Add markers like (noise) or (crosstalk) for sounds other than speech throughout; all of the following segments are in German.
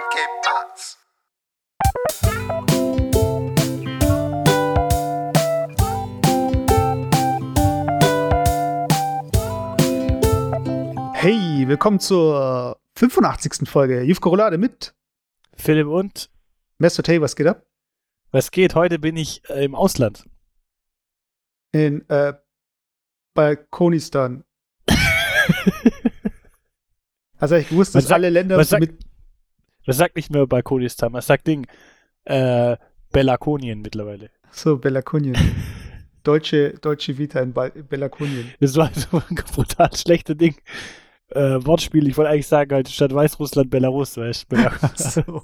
Cape Nuts. Hey, willkommen zur 85. Folge Jufko Roulade mit Philipp und Master Tay, was geht ab? was geht? Heute bin ich äh, im Ausland. In äh, Balkonistan. Hast du eigentlich gewusst, dass sagt- alle Länder was sagt- mit Was sagt nicht mehr Balkonistan, was sagt Ding? Äh, Bellakonien mittlerweile. so Bellakonien. (laughs) Deutsche, deutsche Vita in Bal Bellakonien. Das war so ein brutal schlechter Ding. Äh, Wortspiel, ich wollte eigentlich sagen, halt statt Weißrussland Belarus, weißt du? So.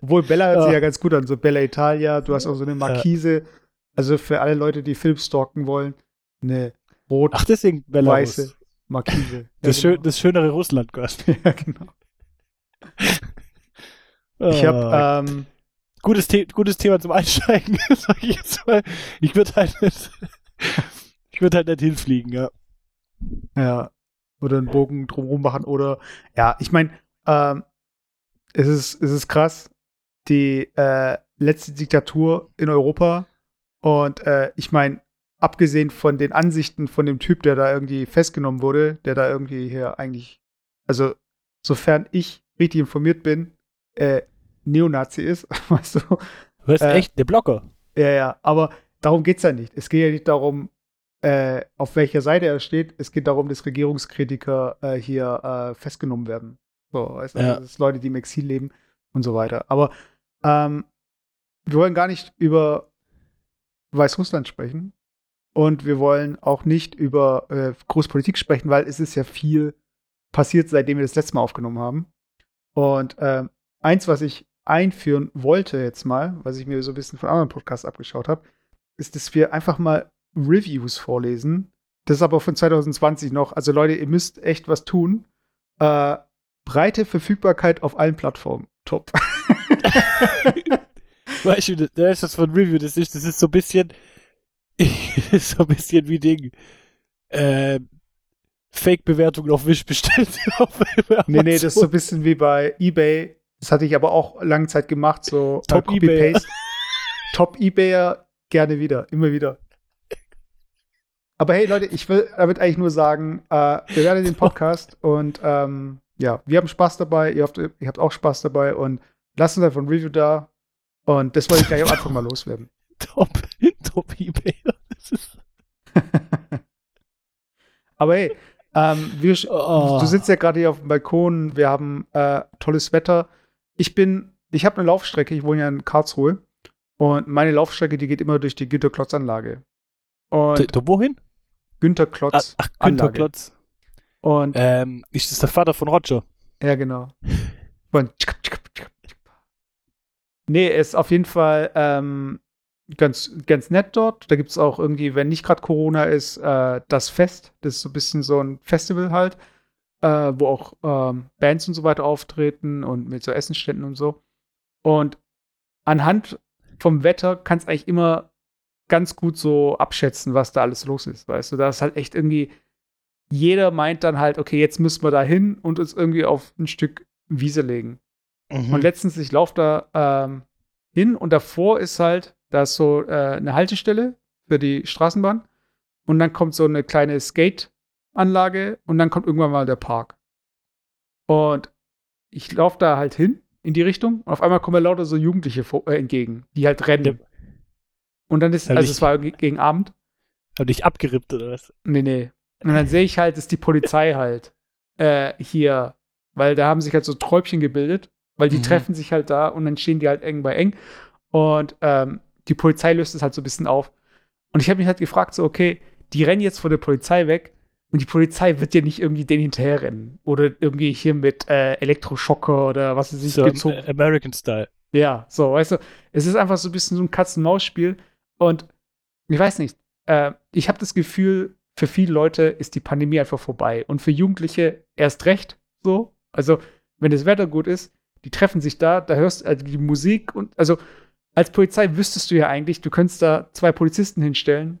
Obwohl Bella hört sich Ja. ja ganz gut an, so Bella Italia, du hast auch so eine Markise. Also für alle Leute, die Film stalken wollen, eine Ach, deswegen Belarus. rot-weiße Markise. Das, ja, schön, das schönere Russland, genau. (laughs) ja, genau. Ich habe ähm, gutes, The gutes Thema zum Einsteigen, (laughs) sag ich jetzt mal. Ich würde halt nicht, (laughs) ich würde halt nicht hinfliegen, ja. Ja. Oder einen Bogen drumherum machen. Oder ja, ich meine, ähm, es, ist, es ist krass. Die äh, letzte Diktatur in Europa. Und äh, ich meine, abgesehen von den Ansichten von dem Typ, der da irgendwie festgenommen wurde, der da irgendwie hier eigentlich, also sofern ich richtig informiert bin, äh, Neonazi ist, (laughs) weißt du? Was, Äh, echt? Der Blocker? Ja, ja, aber darum geht es ja nicht. Es geht ja nicht darum, äh, auf welcher Seite er steht. Es geht darum, dass Regierungskritiker äh, hier äh, festgenommen werden. So, weißt du, Ja. also, das sind Leute, die im Exil leben und so weiter. Aber ähm, wir wollen gar nicht über Weißrussland sprechen. Und wir wollen auch nicht über äh, Großpolitik sprechen, weil es ist ja viel passiert, seitdem wir das letzte Mal aufgenommen haben. Und ähm, eins, was ich einführen wollte jetzt mal, was ich mir so ein bisschen von anderen Podcasts abgeschaut habe, ist, dass wir einfach mal Reviews vorlesen. Das ist aber von 2020 noch. Also Leute, ihr müsst echt was tun. Äh, breite Verfügbarkeit auf allen Plattformen. Top. (laughs) Weißt du, da ist das von Review, das ist, das ist so ein bisschen, (laughs) so ein bisschen wie Ding, ähm, Fake-Bewertungen auf Wish bestellt. (laughs) auf nee, nee, das ist so ein bisschen wie bei eBay. Das hatte ich aber auch lange Zeit gemacht, so äh, (laughs) Top Ebayer. Copy-Paste. (laughs) Top Ebayer, gerne wieder, immer wieder. Aber hey Leute, ich will damit eigentlich nur sagen, äh, wir werden den Podcast (laughs) und ähm, ja, wir haben Spaß dabei, ihr habt, ihr habt auch Spaß dabei und lasst uns einfach ein Review da. Und das wollte ich gleich am Anfang mal loswerden. Top, Top Ebay. Das ist, Aber hey, ähm, wir, Oh. du sitzt ja gerade hier auf dem Balkon, wir haben äh, tolles Wetter. Ich bin, ich habe eine Laufstrecke, ich wohne ja in Karlsruhe und meine Laufstrecke, die geht immer durch die Günter-Klotz-Anlage. Und Du, wohin? Ach, Günter-Klotz. ach Günther Anlage. Klotz. Und Ähm, ist das der Vater von Roger? ja, genau. (laughs) Und nee, ist auf jeden Fall ähm, ganz, ganz nett dort. Da gibt es auch irgendwie, wenn nicht gerade Corona ist, äh, das Fest. Das ist so ein bisschen so ein Festival halt, äh, wo auch ähm, Bands und so weiter auftreten und mit so Essenständen und so. Und anhand vom Wetter kannst eigentlich immer ganz gut so abschätzen, was da alles los ist. Weißt du, da ist halt echt irgendwie, jeder meint dann halt, okay, jetzt müssen wir da hin und uns irgendwie auf ein Stück Wiese legen. Mhm. Und letztens, ich laufe da ähm, hin und davor ist halt, da ist so äh, eine Haltestelle für die Straßenbahn und dann kommt so eine kleine Skate-Anlage und dann kommt irgendwann mal der Park. Und ich laufe da halt hin in die Richtung und auf einmal kommen mir lauter so Jugendliche vor, äh, entgegen, die halt rennen. Ja. Und dann ist, Hab also ich- es war ge- gegen Abend, Hab dich abgerippt oder was? Nee, nee. Und dann sehe ich halt, dass die Polizei (laughs) halt äh, hier, weil da haben sich halt so Träubchen gebildet, weil die Mhm. treffen sich halt da und dann stehen die halt eng bei eng. Und ähm, die Polizei löst es halt so ein bisschen auf. Und ich habe mich halt gefragt, so, okay, die rennen jetzt vor der Polizei weg und die Polizei wird ja nicht irgendwie den hinterherrennen. Oder irgendwie hier mit äh, Elektroschocker oder was weiß ich So gezogen. äh, American Style. Ja, so, weißt du, es ist einfach so ein bisschen so ein Katz-und-Maus-Spiel. Und ich weiß nicht, äh, ich habe das Gefühl, für viele Leute ist die Pandemie einfach vorbei. Und für Jugendliche erst recht so. Also, wenn das Wetter gut ist, die treffen sich da, da hörst du also die Musik und also als Polizei wüsstest du ja eigentlich, du könntest da zwei Polizisten hinstellen,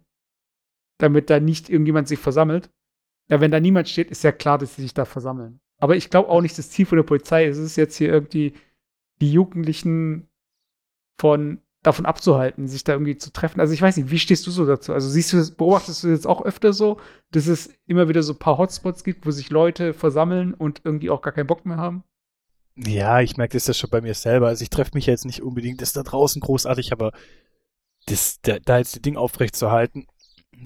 damit da nicht irgendjemand sich versammelt. Ja, wenn da niemand steht, ist ja klar, dass sie sich da versammeln. Aber ich glaube auch nicht, das Ziel von der Polizei ist es jetzt hier irgendwie die Jugendlichen von davon abzuhalten, sich da irgendwie zu treffen. Also ich weiß nicht, wie stehst du so dazu? Also siehst du das, beobachtest du jetzt auch öfter so, dass es immer wieder so ein paar Hotspots gibt, wo sich Leute versammeln und irgendwie auch gar keinen Bock mehr haben? Ja, ich merke das ja schon bei mir selber. Also ich treffe mich jetzt nicht unbedingt, ist da draußen großartig, aber das, da, da jetzt die Ding aufrecht zu halten,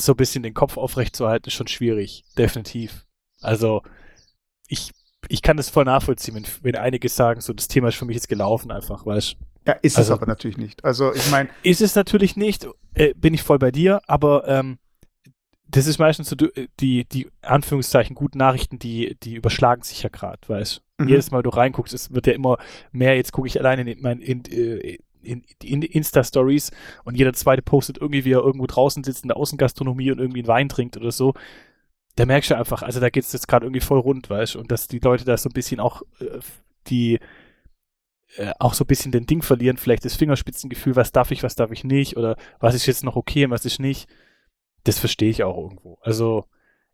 so ein bisschen den Kopf aufrecht zu halten, ist schon schwierig. Definitiv. Also ich, ich kann das voll nachvollziehen, wenn, wenn einige sagen, so das Thema ist für mich jetzt gelaufen einfach, weißt du? Ja, ist Also- es aber natürlich nicht. Also ich meine, Ist es natürlich nicht, äh, bin ich voll bei dir, aber ähm, das ist meistens so du- die, die Anführungszeichen guten Nachrichten, die, die überschlagen sich ja gerade, weißt Mhm. Jedes Mal, du reinguckst, es wird ja immer mehr, jetzt gucke ich alleine in, mein, in, äh, in, in Insta-Stories und jeder zweite postet irgendwie, wie er irgendwo draußen sitzt in der Außengastronomie und irgendwie einen Wein trinkt oder so. Da merkst du einfach, also da geht es jetzt gerade irgendwie voll rund, weißt du, und dass die Leute da so ein bisschen auch äh, die äh, auch so ein bisschen den Ding verlieren, vielleicht das Fingerspitzengefühl, was darf ich, was darf ich nicht, oder was ist jetzt noch okay und was ist nicht. Das verstehe ich auch irgendwo. Also,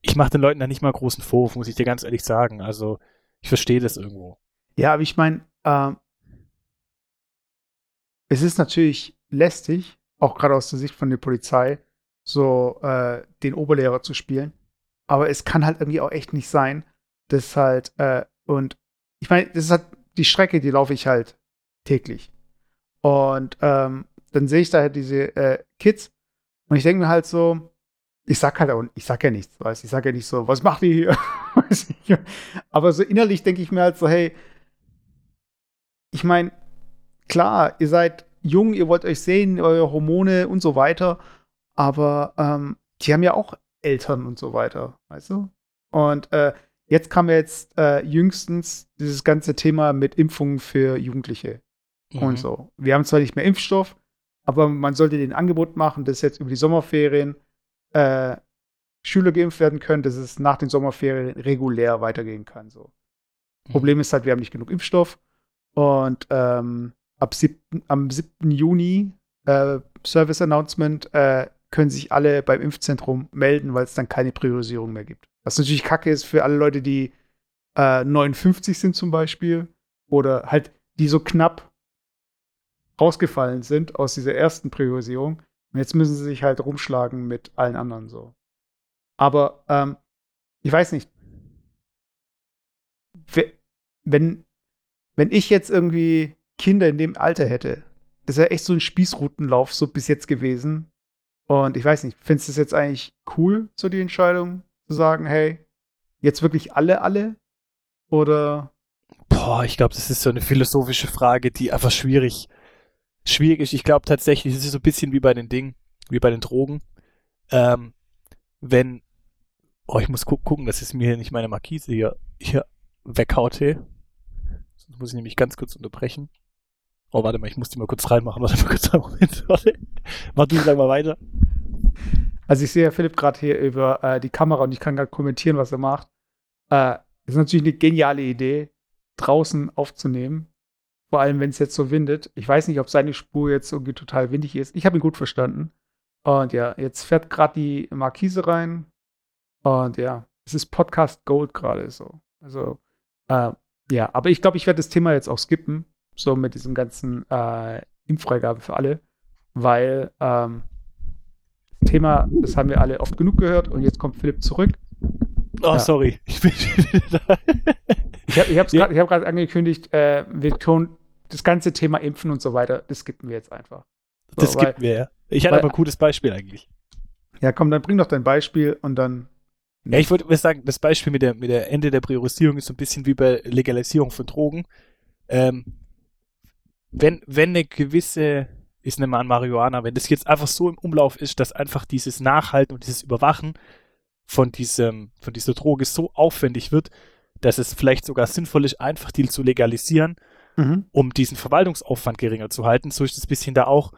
ich mache den Leuten da nicht mal großen Vorwurf, muss ich dir ganz ehrlich sagen. Also, ich verstehe das irgendwo. ja, aber ich meine, ähm, es ist natürlich lästig, auch gerade aus der Sicht von der Polizei, so äh, den Oberlehrer zu spielen. Aber es kann halt irgendwie auch echt nicht sein, dass halt, äh, und ich meine, das ist halt die Strecke, die laufe ich halt täglich. Und ähm, dann sehe ich da halt diese äh, Kids und ich denke mir halt so, ich sag halt auch, ich sag ja nichts, weißt Ich sag ja nicht so, was macht ihr hier? (laughs) Aber so innerlich denke ich mir halt so, hey, ich meine, klar, ihr seid jung, ihr wollt euch sehen, eure Hormone und so weiter, aber ähm, die haben ja auch Eltern und so weiter, weißt du? Und äh, jetzt kam ja jetzt äh, jüngstens dieses ganze Thema mit Impfungen für Jugendliche Mhm. und so. Wir haben zwar nicht mehr Impfstoff, aber man sollte den Angebot machen, dass jetzt über die Sommerferien äh, Schüler geimpft werden können, dass es nach den Sommerferien regulär weitergehen kann. So. Mhm. Problem ist halt, wir haben nicht genug Impfstoff. Und ähm, ab 7, am 7. Juni, äh, Service Announcement, äh, können sich alle beim Impfzentrum melden, weil es dann keine Priorisierung mehr gibt. Was natürlich kacke ist für alle Leute, die äh, 59 sind zum Beispiel oder halt die so knapp rausgefallen sind aus dieser ersten Priorisierung. Und jetzt müssen sie sich halt rumschlagen mit allen anderen so. Aber ähm, ich weiß nicht. We- Wenn, wenn ich jetzt irgendwie Kinder in dem Alter hätte, das wäre echt so ein Spießrutenlauf so bis jetzt gewesen. Und ich weiß nicht, findest du es jetzt eigentlich cool, so die Entscheidung zu sagen, hey, jetzt wirklich alle, alle? Oder Boah, ich glaube, das ist so eine philosophische Frage, die einfach schwierig, schwierig ist. Ich glaube tatsächlich, es ist so ein bisschen wie bei den Dingen, wie bei den Drogen. Ähm, wenn, oh, ich muss gu gucken, dass es mir nicht meine Markise hier, hier weghaut, hey. Sonst muss ich nämlich ganz kurz unterbrechen. Oh, warte mal, ich muss die mal kurz reinmachen. Warte mal kurz (laughs) einen Moment, warte. Mach du sag mal weiter. Also ich sehe ja Philipp gerade hier über äh, die Kamera und ich kann gerade kommentieren, was er macht. Äh, ist natürlich eine geniale Idee, draußen aufzunehmen. Vor allem, wenn es jetzt so windet. Ich weiß nicht, ob seine Spur jetzt irgendwie total windig ist. Ich habe ihn gut verstanden. Und ja, jetzt fährt gerade die Markise rein. Und ja, es ist Podcast Gold gerade so. Also, äh, ja, aber ich glaube, ich werde das Thema jetzt auch skippen. So mit diesem ganzen äh, Impffreigabe für alle. Weil, ähm, Thema, das haben wir alle oft genug gehört und jetzt kommt Philipp zurück. Oh, Ja. sorry. (laughs) Ich bin wieder da. Ich habe ich hab's Ja. hab gerade angekündigt, äh, wir tun das ganze Thema Impfen und so weiter, das skippen wir jetzt einfach. So, Das weil- gibt mir, ja. Ich hatte weil- aber ein gutes Beispiel eigentlich. Ja, komm, dann bring doch dein Beispiel und dann. Ja, ich wollte mal sagen, das Beispiel mit der, mit der Ende der Priorisierung ist so ein bisschen wie bei Legalisierung von Drogen. Ähm, wenn, wenn eine gewisse, ich nehme mal an Marihuana, wenn das jetzt einfach so im Umlauf ist, dass einfach dieses Nachhalten und dieses Überwachen von diesem, von dieser Droge so aufwendig wird, dass es vielleicht sogar sinnvoll ist, einfach die zu legalisieren, Mhm. um diesen Verwaltungsaufwand geringer zu halten. So ist es ein bisschen da auch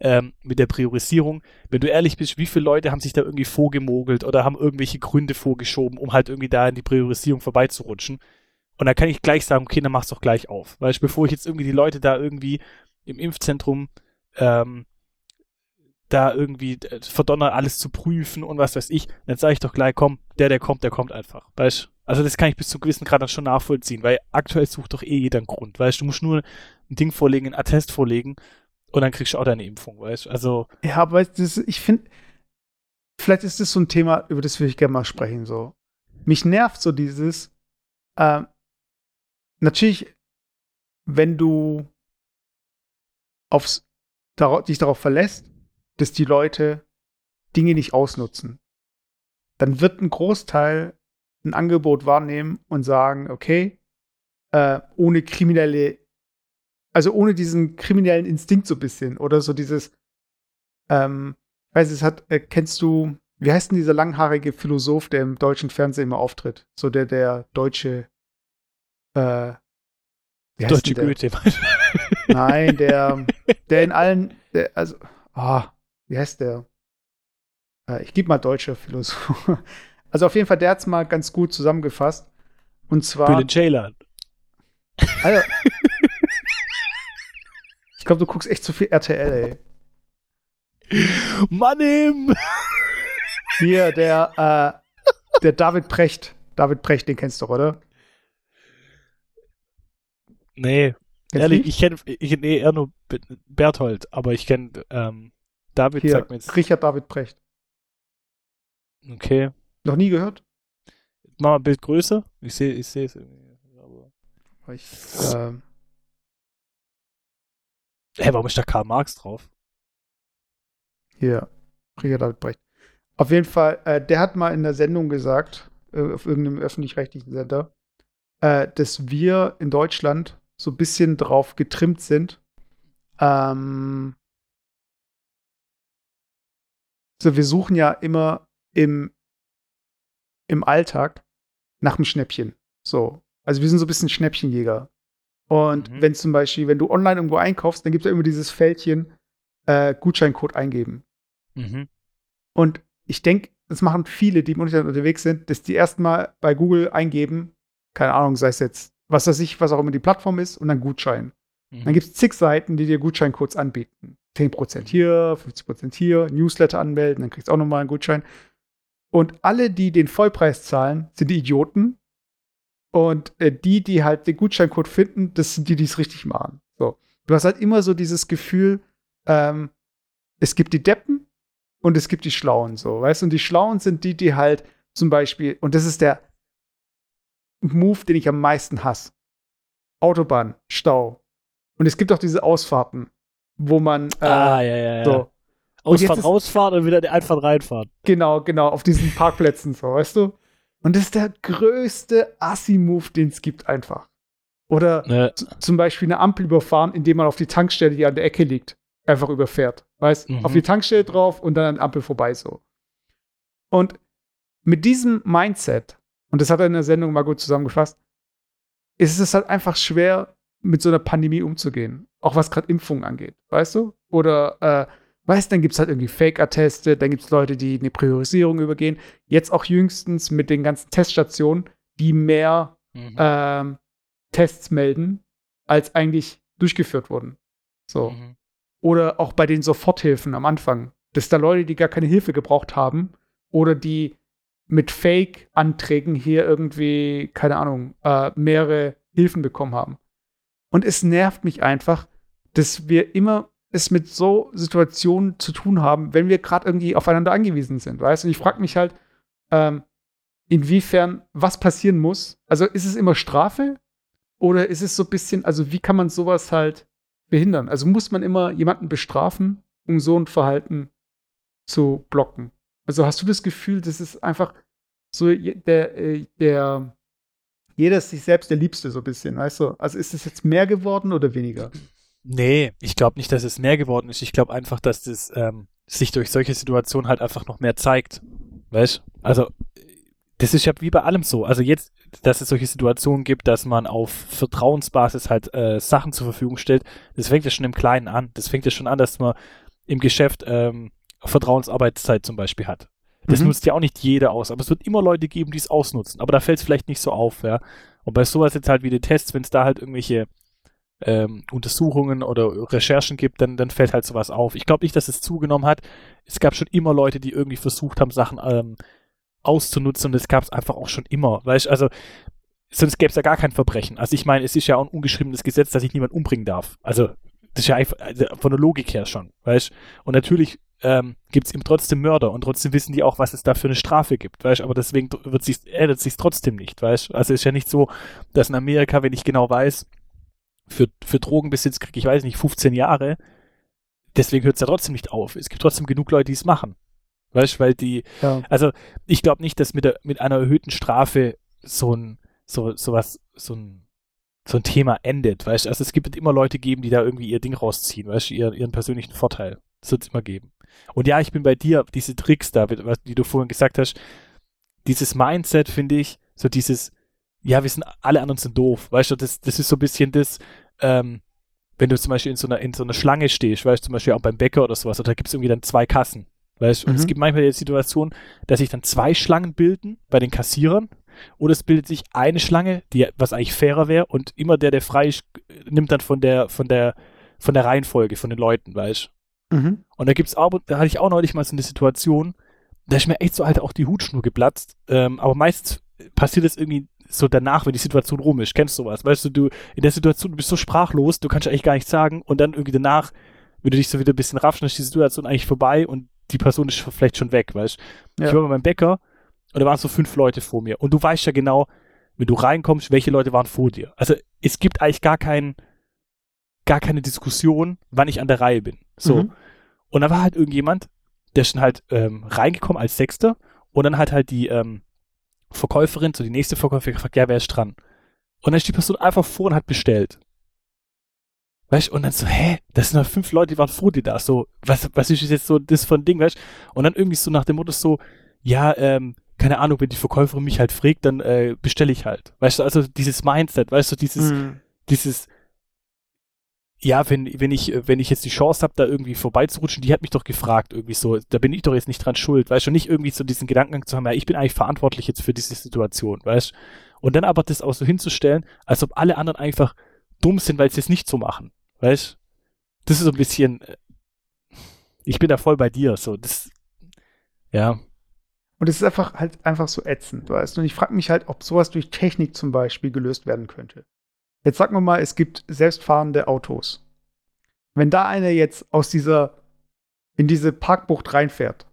ähm, mit der Priorisierung. Wenn du ehrlich bist, wie viele Leute haben sich da irgendwie vorgemogelt oder haben irgendwelche Gründe vorgeschoben, um halt irgendwie da in die Priorisierung vorbeizurutschen? Und dann kann ich gleich sagen, okay, dann mach's doch gleich auf. Weil ich, bevor ich jetzt irgendwie die Leute da irgendwie im Impfzentrum ähm, da irgendwie äh, verdonner, alles zu prüfen und was weiß ich, dann sage ich doch gleich, komm, der, der kommt, der kommt einfach. Weißt Also das kann ich bis zu gewissen Grad dann schon nachvollziehen, weil aktuell sucht doch eh jeder einen Grund, weißt du, musst nur ein Ding vorlegen, ein Attest vorlegen und dann kriegst du auch deine Impfung, weißt du, also. Ja, aber das, ich finde, vielleicht ist das so ein Thema, über das würde ich gerne mal sprechen, so. Mich nervt so dieses, äh, natürlich, wenn du aufs, darauf, dich darauf verlässt, dass die Leute Dinge nicht ausnutzen, dann wird ein Großteil ein Angebot wahrnehmen und sagen, okay, äh, ohne kriminelle, also ohne diesen kriminellen Instinkt so ein bisschen oder so dieses, ähm, weiß es hat, äh, kennst du, wie heißt denn dieser langhaarige Philosoph, der im deutschen Fernsehen immer auftritt? So der, der deutsche, äh, deutsche Goethe. Nein, der, (laughs) der in allen, der, also, ah, oh, wie heißt der? Äh, ich gebe mal deutscher Philosoph. (laughs) Also auf jeden Fall, der hat es mal ganz gut zusammengefasst. Und zwar. Bill Jailer. Also, ich glaube, du guckst echt zu viel RTL, ey. Mann im! Hier, der, äh, der David Precht. David Precht, den kennst du doch, oder? Nee. Kennst Ehrlich, ich kenne ich, nee, eher nur Berthold, aber ich kenne ähm, David, Hier, sag mir jetzt. Richard David Precht. Okay. Noch nie gehört? Mach mal Bild größer. Ich sehe ich sehe es irgendwie. Aber ich, ähm, Hä, warum ist da Karl Marx drauf? Hier, Richard David Brecht. Auf jeden Fall, äh, der hat mal in der Sendung gesagt, äh, auf irgendeinem öffentlich-rechtlichen Sender, äh, dass wir in Deutschland so ein bisschen drauf getrimmt sind, ähm, so, wir suchen ja immer im im Alltag nach einem Schnäppchen. So. Also wir sind so ein bisschen Schnäppchenjäger. Und mhm. wenn zum Beispiel, wenn du online irgendwo einkaufst, dann gibt es ja immer dieses Fältchen äh, Gutscheincode eingeben. Mhm. Und ich denke, das machen viele, die im Internet unterwegs sind, dass die erstmal bei Google eingeben, keine Ahnung, sei es jetzt, was weiß ich, was auch immer die Plattform ist, und dann Gutschein. Mhm. Dann gibt es zig Seiten, die dir Gutscheincodes anbieten. 10% hier, 50% hier, Newsletter anmelden, dann kriegst du auch nochmal einen Gutschein. Und alle, die den Vollpreis zahlen, sind die Idioten. Und äh, die, die halt den Gutscheincode finden, das sind die, die es richtig machen. So. Du hast halt immer so dieses Gefühl, ähm, es gibt die Deppen und es gibt die Schlauen, so, weißt du? Und die Schlauen sind die, die halt zum Beispiel, und das ist der Move, den ich am meisten hasse. Autobahn, Stau. Und es gibt auch diese Ausfahrten, wo man äh, ah, ja, ja, ja. so Ausfahrt, rausfahren und wieder die Einfahrt reinfahren. Genau, genau, auf diesen Parkplätzen so, weißt du? Und das ist der größte Assi-Move, den es gibt, einfach. Oder ne. zum Beispiel eine Ampel überfahren, indem man auf die Tankstelle, die an der Ecke liegt, einfach überfährt. Weißt, mhm. auf die Tankstelle drauf und dann an der Ampel vorbei so. Und mit diesem Mindset, und das hat er in der Sendung mal gut zusammengefasst, ist es halt einfach schwer, mit so einer Pandemie umzugehen. Auch was gerade Impfungen angeht, weißt du? Oder äh, Weißt, dann gibt es halt irgendwie Fake-Atteste, dann gibt es Leute, die eine Priorisierung übergehen. Jetzt auch jüngstens mit den ganzen Teststationen, die mehr mhm. ähm, Tests melden, als eigentlich durchgeführt wurden. So. Mhm. Oder auch bei den Soforthilfen am Anfang, dass da Leute, die gar keine Hilfe gebraucht haben, oder die mit Fake-Anträgen hier irgendwie, keine Ahnung, äh, mehrere Hilfen bekommen haben. Und es nervt mich einfach, dass wir immer es mit so Situationen zu tun haben, wenn wir gerade irgendwie aufeinander angewiesen sind, weißt du? Und ich frage mich halt, ähm, inwiefern was passieren muss. Also ist es immer Strafe oder ist es so ein bisschen, also wie kann man sowas halt behindern? Also muss man immer jemanden bestrafen, um so ein Verhalten zu blocken? Also hast du das Gefühl, das ist einfach so der, äh, der, jeder ist sich selbst der Liebste so ein bisschen, weißt du? Also ist es jetzt mehr geworden oder weniger? Nee, ich glaube nicht, dass es mehr geworden ist. Ich glaube einfach, dass das ähm, sich durch solche Situationen halt einfach noch mehr zeigt. Weißt Also, das ist ja wie bei allem so. Also jetzt, dass es solche Situationen gibt, dass man auf Vertrauensbasis halt äh, Sachen zur Verfügung stellt, das fängt ja schon im Kleinen an. Das fängt ja schon an, dass man im Geschäft ähm, Vertrauensarbeitszeit zum Beispiel hat. Das mhm. nutzt ja auch nicht jeder aus, aber es wird immer Leute geben, die es ausnutzen. Aber da fällt es vielleicht nicht so auf, ja. Und bei sowas jetzt halt wie die Tests, wenn es da halt irgendwelche ähm, Untersuchungen oder Recherchen gibt, dann, dann fällt halt sowas auf. Ich glaube nicht, dass es zugenommen hat. Es gab schon immer Leute, die irgendwie versucht haben, Sachen ähm, auszunutzen und das gab es einfach auch schon immer. Weißt also sonst gäbe es ja gar kein Verbrechen. Also ich meine, es ist ja auch ein ungeschriebenes Gesetz, dass ich niemand umbringen darf. Also das ist ja einfach also von der Logik her schon, weißt Und natürlich ähm, gibt es eben trotzdem Mörder und trotzdem wissen die auch, was es da für eine Strafe gibt, weißt Aber deswegen wird sich, ändert sich trotzdem nicht, weißt Also ist ja nicht so, dass in Amerika, wenn ich genau weiß, für, für Drogenbesitz kriege ich, weiß nicht, 15 Jahre, deswegen hört es ja trotzdem nicht auf. Es gibt trotzdem genug Leute, die es machen. Weißt weil die, ja. also ich glaube nicht, dass mit, der, mit einer erhöhten Strafe so ein, so, so was, so ein, so ein Thema endet, weißt Also es gibt immer Leute geben, die da irgendwie ihr Ding rausziehen, weißt ihren, ihren persönlichen Vorteil. Das wird es immer geben. Und ja, ich bin bei dir, diese Tricks da, die du vorhin gesagt hast, dieses Mindset, finde ich, so dieses, ja, wir sind, alle anderen sind doof, weißt du, das, das ist so ein bisschen das, ähm, wenn du zum Beispiel in so einer, in so einer Schlange stehst, weißt du, zum Beispiel auch beim Bäcker oder sowas, oder da gibt es irgendwie dann zwei Kassen, weißt du, mhm. und es mhm. gibt manchmal die Situation, dass sich dann zwei Schlangen bilden bei den Kassierern, oder es bildet sich eine Schlange, die, was eigentlich fairer wäre, und immer der, der frei ist, nimmt dann von der, von der, von der Reihenfolge von den Leuten, weißt du. Mhm. Und da gibt's auch, da hatte ich auch neulich mal so eine Situation, da ist mir echt so halt auch die Hutschnur geplatzt, ähm, aber meistens passiert es irgendwie so danach, wenn die Situation rum ist. Kennst du sowas? Weißt du, du in der Situation, du bist so sprachlos, du kannst eigentlich gar nichts sagen und dann irgendwie danach, wenn du dich so wieder ein bisschen raffst, dann ist die Situation eigentlich vorbei und die Person ist vielleicht schon weg, weißt du? Ja. Ich war bei meinem Bäcker und da waren so fünf Leute vor mir und du weißt ja genau, wenn du reinkommst, welche Leute waren vor dir. Also es gibt eigentlich gar keinen, gar keine Diskussion, wann ich an der Reihe bin. So. Mhm. Und da war halt irgendjemand, der ist schon halt ähm, reingekommen als Sechster und dann hat halt die, ähm, Verkäuferin, so die nächste Verkäuferin gefragt, ja, wer ist dran? Und dann ist die Person einfach vor und hat bestellt. Weißt du, und dann so, hä, das sind halt fünf Leute, die waren vor dir da, so, was, was ist jetzt so das von Ding, weißt du? Und dann irgendwie so nach dem Motto so, ja, ähm, keine Ahnung, wenn die Verkäuferin mich halt fragt, dann äh, bestelle ich halt. Weißt du, also dieses Mindset, weißt du, dieses, mhm. dieses, ja, wenn, wenn ich, wenn ich jetzt die Chance habe, da irgendwie vorbeizurutschen, die hat mich doch gefragt, irgendwie so, da bin ich doch jetzt nicht dran schuld, weißt du, nicht irgendwie so diesen Gedanken zu haben, ja, ich bin eigentlich verantwortlich jetzt für diese Situation, weißt. Und dann aber das auch so hinzustellen, als ob alle anderen einfach dumm sind, weil sie es nicht so machen, weißt. Das ist so ein bisschen, äh, ich bin da voll bei dir, so, das, ja. Und es ist einfach halt einfach so ätzend, weißt du. Und ich frage mich halt, ob sowas durch Technik zum Beispiel gelöst werden könnte. Jetzt sagen wir mal, es gibt selbstfahrende Autos. Wenn da einer jetzt aus dieser, in diese Parkbucht reinfährt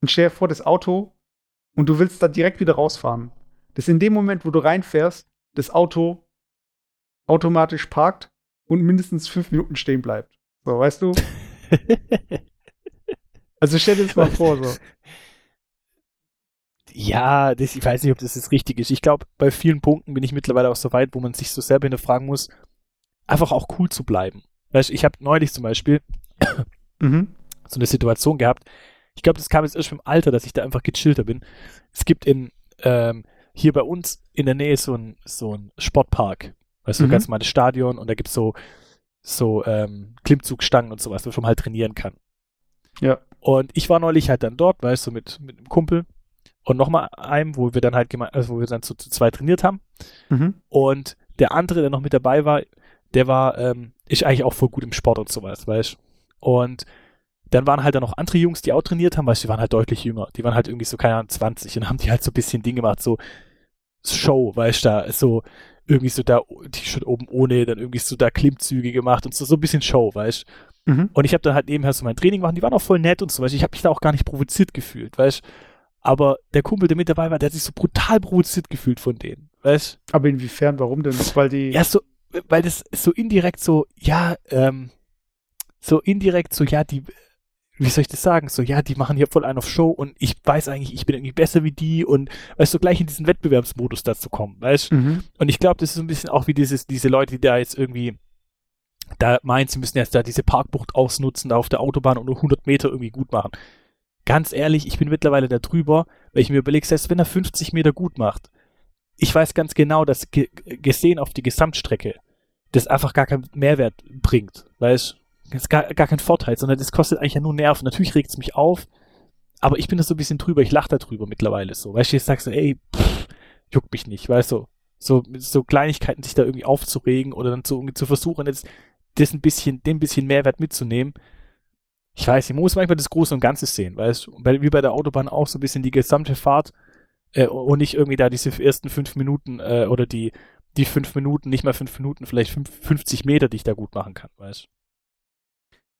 und stell dir vor, das Auto und du willst da direkt wieder rausfahren, dass in dem Moment, wo du reinfährst, das Auto automatisch parkt und mindestens fünf Minuten stehen bleibt. So, weißt du? (laughs) also stell dir das mal vor, so. (laughs) Ja, das, ich weiß nicht, ob das jetzt richtig ist. Ich glaube, bei vielen Punkten bin ich mittlerweile auch so weit, wo man sich so selber hinterfragen muss, einfach auch cool zu bleiben. Weißt, ich habe neulich zum Beispiel (coughs) mhm. so eine Situation gehabt. Ich glaube, das kam jetzt erst im Alter, dass ich da einfach gechillter bin. Es gibt in ähm, hier bei uns in der Nähe so ein so ein Sportpark, weißt du, mhm. ganz normales Stadion und da gibt's so so ähm, Klimmzugstangen und sowas, wo man halt trainieren kann. Ja. Und ich war neulich halt dann dort, weißt du, mit mit einem Kumpel und nochmal einem, wo wir dann halt gemeint, also wo wir dann zu, zu zwei trainiert haben. Mhm. Und der andere, der noch mit dabei war, der war, ähm, ist eigentlich auch voll gut im Sport und sowas, weißt Und dann waren halt dann noch andere Jungs, die auch trainiert haben, weißt du, die waren halt deutlich jünger. Die waren halt irgendwie so, keine Ahnung, 20 und haben die halt so ein bisschen Ding gemacht, so Show, weißt du, da, so irgendwie so da T-Shirt oben ohne, dann irgendwie so da Klimmzüge gemacht und so, so ein bisschen Show, weißt mhm. Und ich habe dann halt nebenher so mein Training gemacht, die waren auch voll nett und so, weißt Ich habe mich da auch gar nicht provoziert gefühlt, weißt aber der Kumpel, der mit dabei war, der hat sich so brutal provoziert gefühlt von denen. Weißt Aber inwiefern, warum denn? Weil die. Ja, so, weil das so indirekt so, ja, ähm, so indirekt so, ja, die, wie soll ich das sagen? So, ja, die machen hier voll einen auf Show und ich weiß eigentlich, ich bin irgendwie besser wie die und weißt du, gleich in diesen Wettbewerbsmodus dazu kommen, weißt mhm. Und ich glaube, das ist so ein bisschen auch wie dieses, diese Leute, die da jetzt irgendwie da meinen, sie müssen jetzt da diese Parkbucht ausnutzen, da auf der Autobahn und nur 100 Meter irgendwie gut machen ganz ehrlich, ich bin mittlerweile da drüber, weil ich mir überlege, selbst wenn er 50 Meter gut macht, ich weiß ganz genau, dass ge gesehen auf die Gesamtstrecke das einfach gar keinen Mehrwert bringt, weil es gar, gar kein Vorteil, sondern das kostet eigentlich ja nur Nerven. Natürlich regt es mich auf, aber ich bin da so ein bisschen drüber, ich lache da drüber mittlerweile so. Weißt du, ich sag so, ey, pff, juckt mich nicht, weißt du, so, so Kleinigkeiten sich da irgendwie aufzuregen oder dann zu, zu versuchen, jetzt das ein bisschen, den bisschen Mehrwert mitzunehmen, ich weiß, ich muss manchmal das Große und Ganze sehen, weil es wie bei der Autobahn auch so ein bisschen die gesamte Fahrt äh, und nicht irgendwie da diese ersten fünf Minuten äh, oder die, die fünf Minuten, nicht mal fünf Minuten, vielleicht fünf, 50 Meter, die ich da gut machen kann, weißt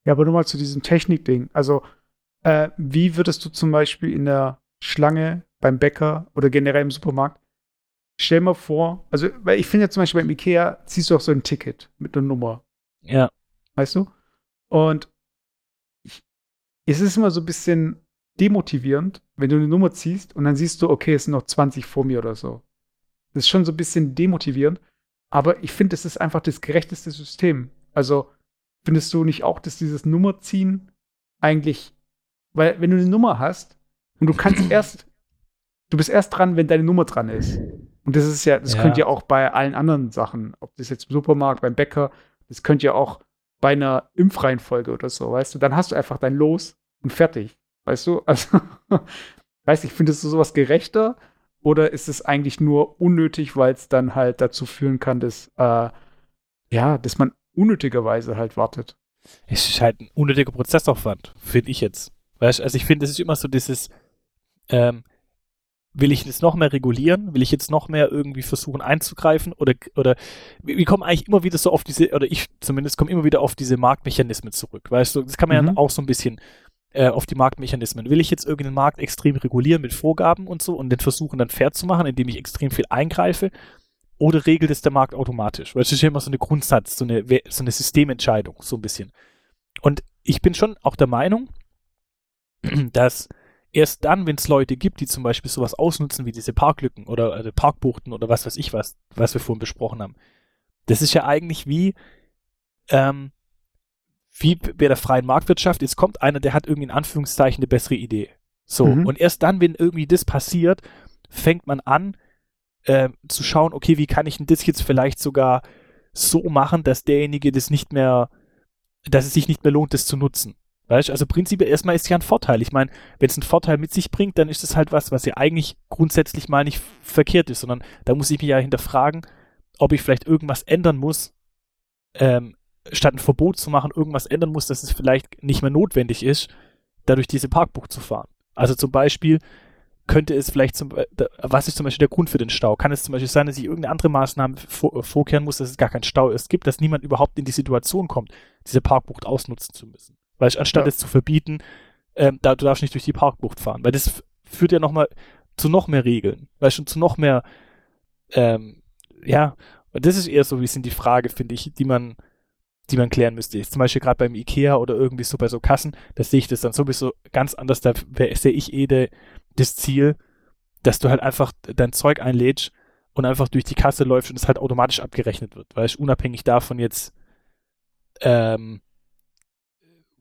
Ja, aber nochmal zu diesem Technikding. Also, äh, wie würdest du zum Beispiel in der Schlange beim Bäcker oder generell im Supermarkt, stell mal vor, also, weil ich finde ja zum Beispiel beim Ikea ziehst du auch so ein Ticket mit einer Nummer. Ja. Weißt du? Und es ist immer so ein bisschen demotivierend, wenn du eine Nummer ziehst und dann siehst du, okay, es sind noch 20 vor mir oder so. Das ist schon so ein bisschen demotivierend, aber ich finde, es ist einfach das gerechteste System. Also findest du nicht auch, dass dieses Nummerziehen eigentlich, weil wenn du eine Nummer hast und du kannst (clears throat) erst, du bist erst dran, wenn deine Nummer dran ist. Und das ist ja, das ja. könnt ihr auch bei allen anderen Sachen, ob das jetzt im Supermarkt, beim Bäcker, das könnt ihr auch bei einer Impfreihenfolge oder so, weißt du, dann hast du einfach dein Los und fertig. Weißt du? Also, (laughs) weiß ich, findest du sowas gerechter oder ist es eigentlich nur unnötig, weil es dann halt dazu führen kann, dass, äh, ja, dass man unnötigerweise halt wartet? Es ist halt ein unnötiger Prozessaufwand, finde ich jetzt. Weißt also ich finde, es ist immer so dieses, ähm, will ich jetzt noch mehr regulieren? Will ich jetzt noch mehr irgendwie versuchen einzugreifen? Oder, oder wir kommen eigentlich immer wieder so auf diese, oder ich zumindest komme immer wieder auf diese Marktmechanismen zurück. Weißt du, das kann man mhm. ja auch so ein bisschen äh, auf die Marktmechanismen. Will ich jetzt irgendeinen Markt extrem regulieren mit Vorgaben und so und den versuchen dann fair zu machen, indem ich extrem viel eingreife? Oder regelt es der Markt automatisch? Weil es ist ja immer so eine Grundsatz, so eine, so eine Systementscheidung, so ein bisschen. Und ich bin schon auch der Meinung, (clears throat) dass erst dann, wenn es Leute gibt, die zum Beispiel sowas ausnutzen wie diese Parklücken oder also Parkbuchten oder was weiß ich was, was wir vorhin besprochen haben, das ist ja eigentlich wie, ähm, wie bei der freien Marktwirtschaft, jetzt kommt einer, der hat irgendwie in Anführungszeichen eine bessere Idee. So, mhm. und erst dann, wenn irgendwie das passiert, fängt man an äh, zu schauen, okay, wie kann ich denn das jetzt vielleicht sogar so machen, dass derjenige das nicht mehr, dass es sich nicht mehr lohnt, das zu nutzen. Weißt also prinzipiell erstmal ist ja ein Vorteil. Ich meine, wenn es einen Vorteil mit sich bringt, dann ist es halt was, was ja eigentlich grundsätzlich mal nicht verkehrt ist, sondern da muss ich mich ja hinterfragen, ob ich vielleicht irgendwas ändern muss, ähm, statt ein Verbot zu machen, irgendwas ändern muss, dass es vielleicht nicht mehr notwendig ist, dadurch diese Parkbucht zu fahren. Also zum Beispiel könnte es vielleicht zum, was ist zum Beispiel der Grund für den Stau? Kann es zum Beispiel sein, dass ich irgendeine andere Maßnahme vor, äh, vorkehren muss, dass es gar keinen Stau ist, gibt, dass niemand überhaupt in die Situation kommt, diese Parkbucht ausnutzen zu müssen? Weil ich, anstatt ja. es zu verbieten, ähm, da, du darfst nicht durch die Parkbucht fahren, weil das führt ja nochmal zu noch mehr Regeln, weil schon zu noch mehr, ähm, ja, und das ist eher so ein bisschen die Frage, finde ich, die man, die man klären müsste. Zum Beispiel gerade beim Ikea oder irgendwie so bei so Kassen, da sehe ich das dann sowieso ganz anders. Da sehe ich eh de, das Ziel, dass du halt einfach dein Zeug einlädst und einfach durch die Kasse läufst und es halt automatisch abgerechnet wird. Weil ich unabhängig davon jetzt, ähm,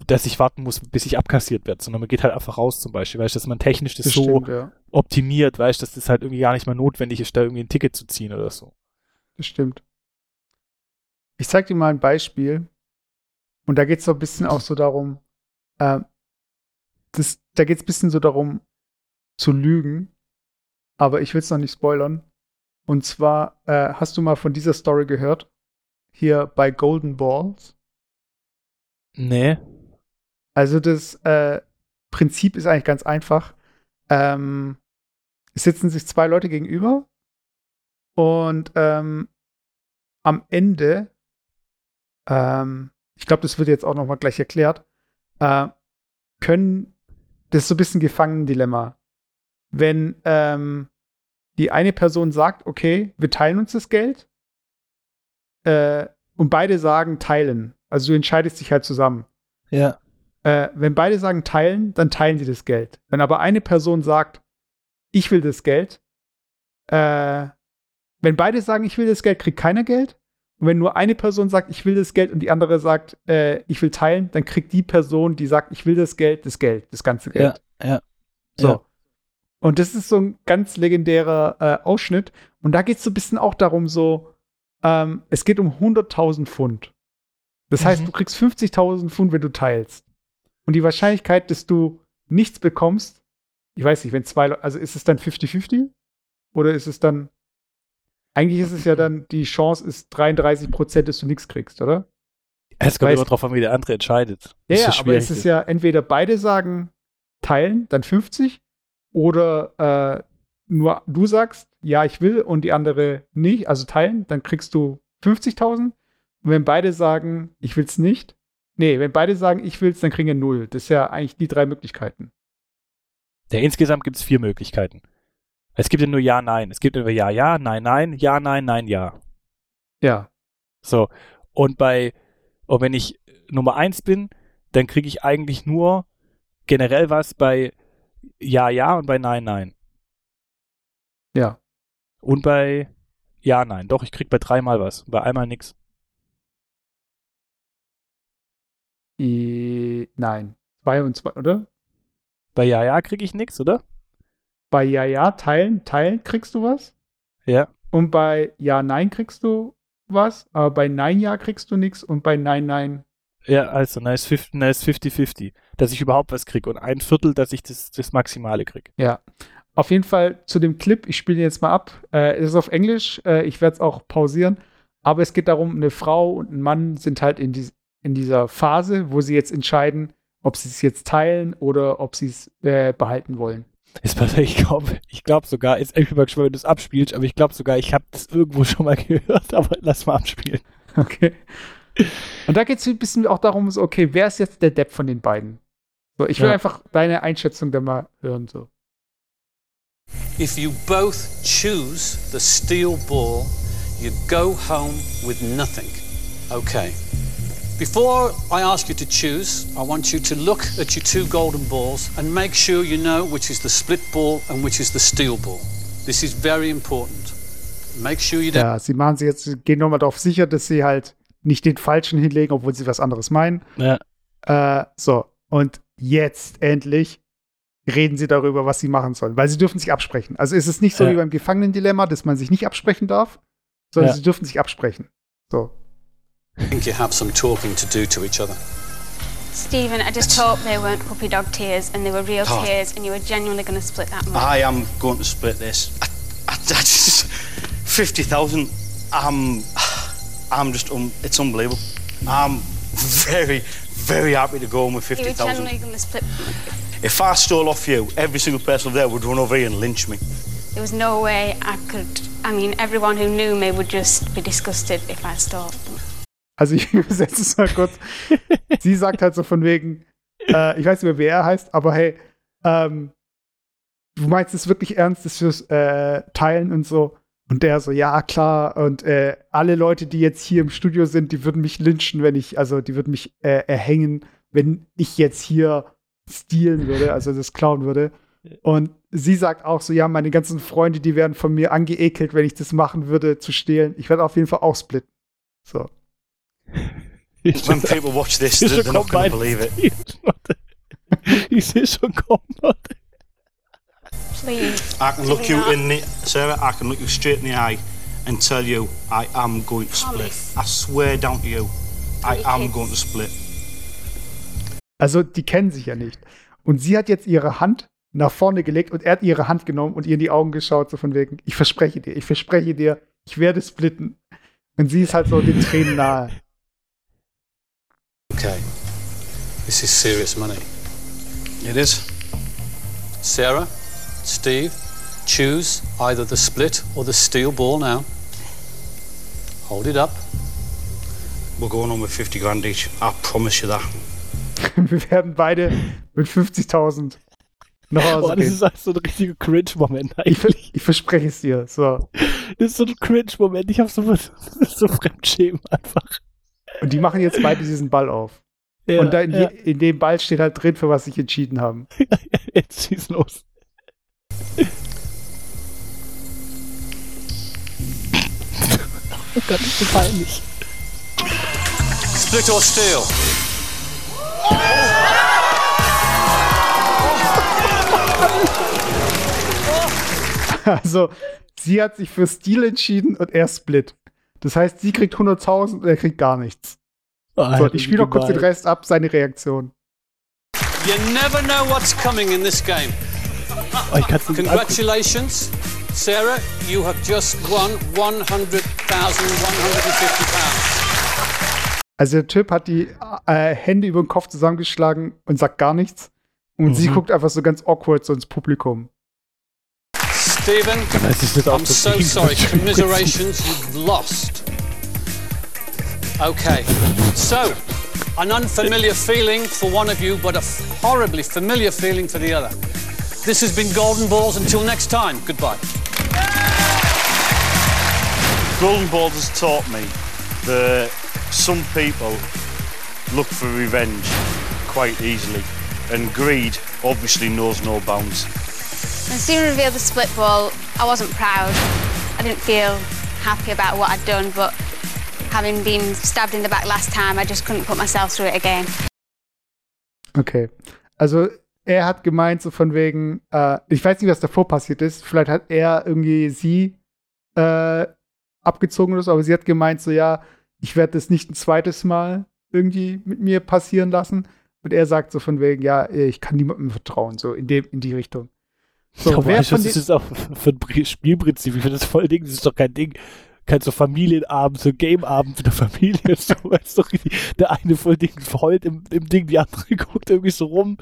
dass ich warten muss, bis ich abkassiert werde, sondern man geht halt einfach raus zum Beispiel, weißt du, dass man technisch das, das so stimmt, ja. optimiert, weißt du, dass das halt irgendwie gar nicht mehr notwendig ist, da irgendwie ein Ticket zu ziehen oder so. Das stimmt. Ich zeig dir mal ein Beispiel. Und da geht es so ein bisschen auch so darum, äh, das, da geht es ein bisschen so darum, zu lügen. Aber ich will es noch nicht spoilern. Und zwar, äh, hast du mal von dieser Story gehört? Hier bei Golden Balls? Nee. Also das äh, Prinzip ist eigentlich ganz einfach. Ähm, es sitzen sich zwei Leute gegenüber und ähm, am Ende ähm, ich glaube, das wird jetzt auch noch mal gleich erklärt, äh, können, das ist so ein bisschen Gefangenendilemma. Wenn ähm, die eine Person sagt, okay, wir teilen uns das Geld, äh, und beide sagen teilen, also du entscheidest dich halt zusammen. Ja. Äh, wenn beide sagen teilen, dann teilen sie das Geld. Wenn aber eine Person sagt, ich will das Geld, äh, wenn beide sagen, ich will das Geld, kriegt keiner Geld. Und wenn nur eine Person sagt, ich will das Geld und die andere sagt, äh, ich will teilen, dann kriegt die Person, die sagt, ich will das Geld, das Geld, das ganze Geld. Ja, ja. So. Ja. Und das ist so ein ganz legendärer äh, Ausschnitt. Und da geht es so ein bisschen auch darum, so, ähm, es geht um 100.000 Pfund. Das mhm. heißt, du kriegst 50.000 Pfund, wenn du teilst. Und die Wahrscheinlichkeit, dass du nichts bekommst, ich weiß nicht, wenn zwei, also ist es dann 50-50? Oder ist es dann eigentlich ist es ja dann, die Chance ist 33 Prozent, dass du nichts kriegst, oder? Es kommt immer drauf an, wie der andere entscheidet. Ja, ja, aber es ist ja entweder beide sagen teilen, dann 50, oder äh, nur du sagst, ja, ich will, und die andere nicht, also teilen, dann kriegst du 50.000. Und wenn beide sagen, ich will's nicht, nee, wenn beide sagen, ich will's, dann kriegen wir null. Das ist ja eigentlich die drei Möglichkeiten. Ja, insgesamt gibt es vier Möglichkeiten. Es gibt ja nur Ja, Nein. Es gibt entweder Ja, Ja, Nein, Nein, Ja, Nein, Nein, Ja. Ja, So. Und bei, und wenn ich Nummer eins bin, dann kriege ich eigentlich nur generell was bei Ja, Ja und bei Nein, Nein. ja. Und bei Ja, Nein. Doch, ich krieg bei dreimal was. Bei einmal nix. I, nein. Zwei und zwei, oder? Bei Ja, Ja krieg ich nix, oder? Bei Ja, ja, teilen, teilen kriegst du was. Ja. Und bei Ja, nein kriegst du was. Aber bei Nein, ja kriegst du nichts. Und bei Nein, nein Ja, also, na ist 50, na ist 50-50. Dass ich überhaupt was krieg. Und ein Viertel, dass ich das, das Maximale krieg. Ja. Auf jeden Fall zu dem Clip, ich spiele jetzt mal ab. Äh, es ist auf Englisch, äh, ich werde es auch pausieren. Aber es geht darum, eine Frau und ein Mann sind halt in, dies, in dieser Phase, wo sie jetzt entscheiden, ob sie es jetzt teilen oder ob sie es äh, behalten wollen. Ist pass- ich glaube ich glaub sogar, ist echt mal gespannt, wenn du es abspielst, aber ich glaube sogar, ich habe das irgendwo schon mal (laughs) gehört, aber lass mal abspielen. Okay. Und da geht es ein bisschen auch darum, so, okay, wer ist jetzt der Depp von den beiden? So, ich will Ja. einfach deine Einschätzung da mal hören. So. If you both choose the steel ball, you go home with nothing. Okay. Before I ask you to choose, I want you to look at your two golden balls and make sure you know which is the split ball and which is the steel ball. This is very important. Make sure you don't. Ja, sie machen sich jetzt, gehen nochmal darauf sicher, dass sie halt nicht den falschen hinlegen, obwohl sie was anderes meinen. Ja. Äh, so, und jetzt endlich reden sie darüber, was sie machen sollen, weil sie dürfen sich absprechen. Also ist es nicht so Ja. wie beim Gefangenendilemma, dass man sich nicht absprechen darf, sondern Ja. sie dürfen sich absprechen. So. Think you have some talking to do to each other. Stephen, I just hope they weren't puppy dog tears and they were real Oh. tears and you were genuinely going to split that money. I am going to split this. I, I, I just fifty thousand. I'm, I'm just, um, it's unbelievable. I'm very, very happy to go on with you were genuinely going to split. If I stole off you, every single person there would run over here and lynch me. There was no way I could. I mean, everyone who knew me would just be disgusted if I stole. Also ich (laughs) übersetze es mal kurz. sie sagt halt so von wegen, äh, ich weiß nicht mehr, wer er heißt, aber hey, ähm, du meinst es wirklich ernst, das fürs äh, Teilen und so. Und der so, ja, klar. Und äh, alle Leute, die jetzt hier im Studio sind, die würden mich lynchen, wenn ich, also die würden mich äh, erhängen, wenn ich jetzt hier stehlen würde, also das klauen würde. Und sie sagt auch so, ja, meine ganzen Freunde, die werden von mir angeekelt, wenn ich das machen würde, zu stehlen. Ich werde auf jeden Fall auch splitten. So. When people watch this, Ich they're, they're not going to believe it. Ich sehe schon kommen. Leute. Please. I can look you not. in the Sarah. I can look you straight in the eye and tell you I am going to split. I swear down to you, I am kids. going to split. Also, die kennen sich ja nicht. Und sie hat jetzt ihre Hand nach vorne gelegt und er hat ihre Hand genommen und ihr in die Augen geschaut, so von wegen, ich verspreche dir, ich verspreche dir, ich werde splitten. Und sie ist halt so den Tränen nahe. This is serious money. It is. Sarah, Steve, choose either the split or the steel ball now. Hold it up. We're going on with 50 grand each. I promise you that. (laughs) Wir werden beide mit 50.000 nach Hause Boah, das ist halt so ein richtiger Cringe-Moment Ich, eigentlich. (laughs) ich verspreche es dir. So. Das ist so ein Cringe-Moment. Ich hab so (laughs) so Fremdschämen einfach. Und die machen jetzt beide diesen Ball auf. Ja, und da in, ja. in dem Ball steht halt drin, für was sie sich entschieden haben. (laughs) Jetzt schieß los. oh Gott, ist so peinlich. Split or steel? (laughs) Also, sie hat sich für Stil entschieden und er split. Das heißt, sie kriegt 100.000 und er kriegt gar nichts. So, Alter, ich spiele noch kurz den. Rest ab, seine Reaktion. You never know what's coming in this game. Oh, ich kann's nicht angucken. Congratulations, Sarah. You have just won 100,150 pounds. Also der Typ hat die äh, Hände über den Kopf zusammengeschlagen und sagt gar nichts. Und Mhm. sie guckt einfach so ganz awkward so ins Publikum. Stephen, I'm so sorry. Commiserations, (laughs) you've lost. Okay, so an unfamiliar feeling for one of you, but a horribly familiar feeling for the other. This has been Golden Balls. Until next time, goodbye. Golden Balls has taught me that some people look for revenge quite easily, and greed obviously knows no bounds. When Stephen revealed the split ball, I wasn't proud. I didn't feel happy about what I'd done, but having been stabbed in the back last time, I just couldn't put myself through it again. Okay. Also er hat gemeint, so von wegen, äh, ich weiß nicht, was davor passiert ist. Vielleicht hat er irgendwie sie äh, abgezogen oder so, aber sie hat gemeint, so ja, ich werde das nicht ein zweites Mal irgendwie mit mir passieren lassen. Und er sagt so von wegen, ja, ich kann niemandem vertrauen, so in, dem, in die Richtung. So, So, wer was den- ist das auch (laughs) für ein Pri- Spielprinzip? Ich finde das voll Ding, das ist doch kein Ding. Kein so Familienabend, so Gameabend mit der Familie. So, (laughs) weißt du, der eine voll Ding heult im, im Ding, die andere (laughs) guckt irgendwie so rum.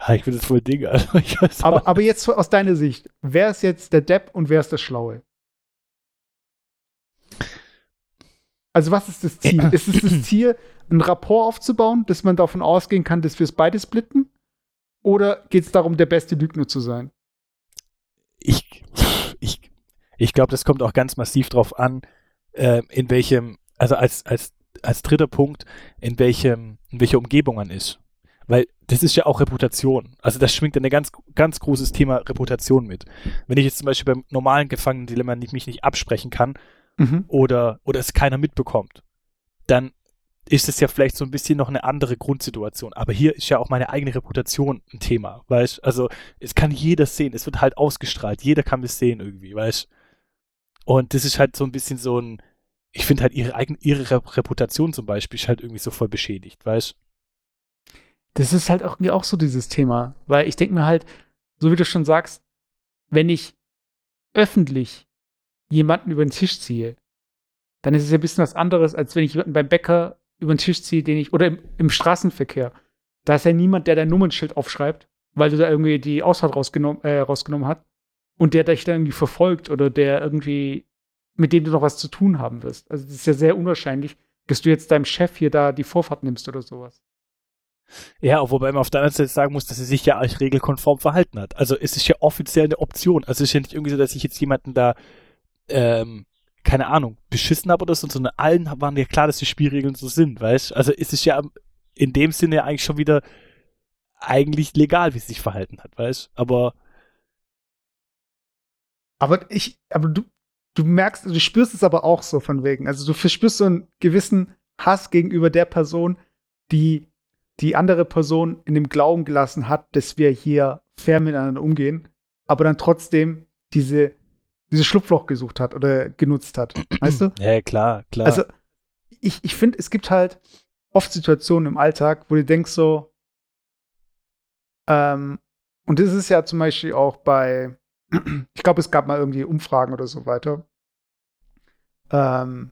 Ja, ich finde das voll Ding, Alter. Ich weiß auch aber, aber jetzt aus deiner Sicht, wer ist jetzt der Depp und wer ist der Schlaue? Also was ist das Ziel? ist es das (clears throat) Ziel, ein Rapport aufzubauen, dass man davon ausgehen kann, dass wir es beide splitten? Oder geht es darum, der beste Lügner zu sein? ich, ich, ich glaube, das kommt auch ganz massiv drauf an, äh, in welchem, also als, als, als dritter Punkt, in welchem, in welcher Umgebung man ist. Weil das ist ja auch Reputation. Also das schwingt ein ganz, ganz großes Thema Reputation mit. Wenn ich jetzt zum Beispiel beim normalen Gefangenen-Dilemma mich nicht absprechen kann Mhm. oder, oder es keiner mitbekommt, dann ist es ja vielleicht so ein bisschen noch eine andere Grundsituation. Aber hier ist ja auch meine eigene Reputation ein Thema, weißt Also es kann jeder sehen, es wird halt ausgestrahlt, jeder kann es sehen irgendwie, weißt Und das ist halt so ein bisschen so ein, ich finde halt ihre eigene, ihre Re- Reputation zum Beispiel ist halt irgendwie so voll beschädigt, weißt Das ist halt auch, auch so dieses Thema. Weil ich denke mir halt, so wie du schon sagst, wenn ich öffentlich jemanden über den Tisch ziehe, dann ist es ja ein bisschen was anderes, als wenn ich jemanden beim Bäcker über den Tisch ziehe, den ich, oder im, im Straßenverkehr. Da ist ja niemand, der dein Nummernschild aufschreibt, weil du da irgendwie die Ausfahrt rausgenommen, äh, rausgenommen hast und der dich dann irgendwie verfolgt oder der irgendwie, mit dem du noch was zu tun haben wirst. Also, das ist ja sehr unwahrscheinlich, dass du jetzt deinem Chef hier da die Vorfahrt nimmst oder sowas. Ja, wobei man auf der anderen Seite sagen muss, dass er sich ja als regelkonform verhalten hat. Also es ist ja offiziell eine Option. Also es ist ja nicht irgendwie so, dass ich jetzt jemanden da, ähm, keine Ahnung, beschissen habe oder so, sondern allen waren ja klar, dass die Spielregeln so sind, weißt Also es ist ja in dem Sinne eigentlich schon wieder eigentlich legal, wie es sich verhalten hat, weißt Aber Aber ich, aber du, du merkst, du spürst es aber auch so von wegen. Also du verspürst so einen gewissen Hass gegenüber der Person, die die andere Person in dem Glauben gelassen hat, dass wir hier fair miteinander umgehen, aber dann trotzdem diese, diese Schlupfloch gesucht hat oder genutzt hat. (clears throat) Weißt du? ja, klar, klar. Also, ich, ich finde, es gibt halt oft Situationen im Alltag, wo du denkst so, ähm, und das ist ja zum Beispiel auch bei, ich glaube, es gab mal irgendwie Umfragen oder so weiter, ähm,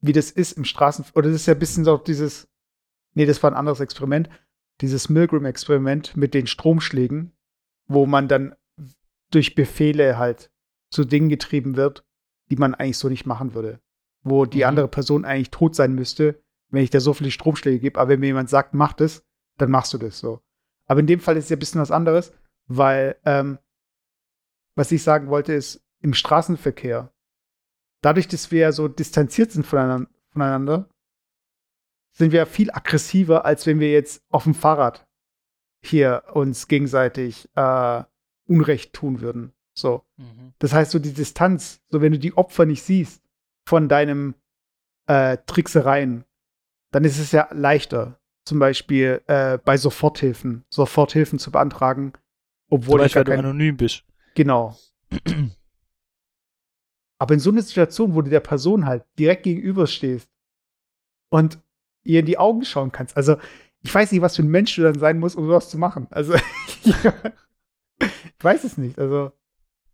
wie das ist im Straßen, oder das ist ja ein bisschen so dieses, nee, das war ein anderes Experiment, dieses Milgram-Experiment mit den Stromschlägen, wo man dann durch Befehle halt zu Dingen getrieben wird, die man eigentlich so nicht machen würde wo die Mhm. andere Person eigentlich tot sein müsste, wenn ich da so viele Stromschläge gebe. Aber wenn mir jemand sagt, mach das, dann machst du das so. Aber in dem Fall ist es ja ein bisschen was anderes, weil ähm, was ich sagen wollte, ist, im Straßenverkehr, dadurch, dass wir ja so distanziert sind voneinander, sind wir viel aggressiver, als wenn wir jetzt auf dem Fahrrad hier uns gegenseitig äh, Unrecht tun würden. So. mhm. Das heißt, so die Distanz, so wenn du die Opfer nicht siehst von deinem äh, Tricksereien, dann ist es ja leichter, zum Beispiel äh, bei Soforthilfen, Soforthilfen zu beantragen, obwohl Zum Beispiel, weil du anonym bist. Genau. Aber in so einer Situation, wo du der Person halt direkt gegenüber stehst und ihr in die Augen schauen kannst, also ich weiß nicht, was für ein Mensch du dann sein musst, um sowas zu machen. Also ich (laughs) weiß es nicht. Also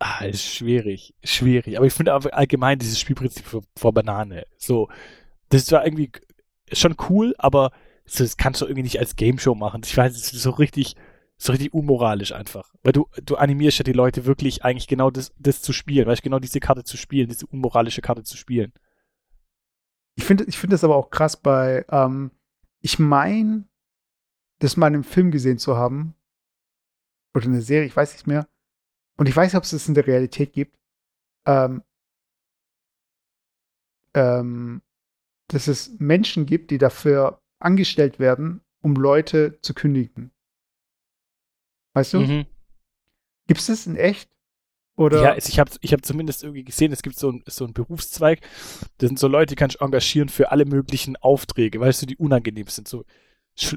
Ah, ist schwierig, schwierig. Aber ich finde allgemein dieses Spielprinzip vor, Banane. So, das war irgendwie, schon cool, aber das kannst du irgendwie nicht als Game Show machen. Ich weiß, es ist so richtig, so richtig unmoralisch einfach. Weil du, du animierst ja die Leute wirklich eigentlich genau das, das zu spielen, weißt genau diese Karte zu spielen, diese unmoralische Karte zu spielen. Ich finde ich finde das aber auch krass bei, ähm, ich meine, das mal in einem Film gesehen zu haben, oder eine Serie, ich weiß nicht mehr. Und ich weiß ob es das in der Realität gibt. Ähm, ähm, dass es Menschen gibt, die dafür angestellt werden, um Leute zu kündigen. Weißt du? Mhm. Gibt es das in echt? Oder? Ja, ich habe ich hab zumindest irgendwie gesehen, es gibt so, ein, so einen Berufszweig, das sind so Leute, die kannst du engagieren für alle möglichen Aufträge, weißt du, die unangenehm sind, so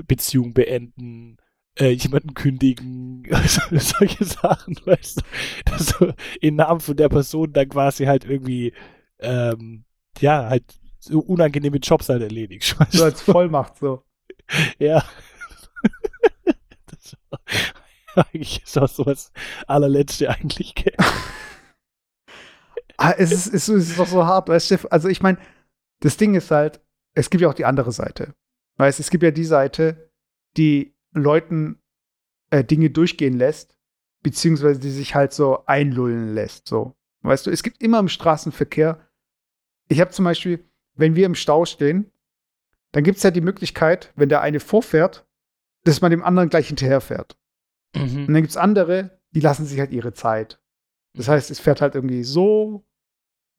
Beziehung beenden, äh, jemanden kündigen, also, (laughs) solche Sachen, weißt du, dass du im Namen von der Person dann quasi halt irgendwie, ähm, ja, halt so unangenehme Jobs halt erledigt. (laughs) Weißt so als Vollmacht, so. ja. (laughs) das war, (laughs) eigentlich ist auch so das allerletzte eigentlich. ah, es, ist, es ist doch so hart, weißt du, also ich meine, das Ding ist halt, es gibt ja auch die andere Seite. Weißt es gibt ja die Seite, die Leuten äh, Dinge durchgehen lässt, beziehungsweise die sich halt so einlullen lässt. So. Weißt du, es gibt immer im Straßenverkehr, ich habe zum Beispiel, wenn wir im Stau stehen, dann gibt es ja die Möglichkeit, wenn der eine vorfährt, dass man dem anderen gleich hinterherfährt. Mhm. Und dann gibt es andere, die lassen sich halt ihre Zeit. Das heißt, es fährt halt irgendwie so,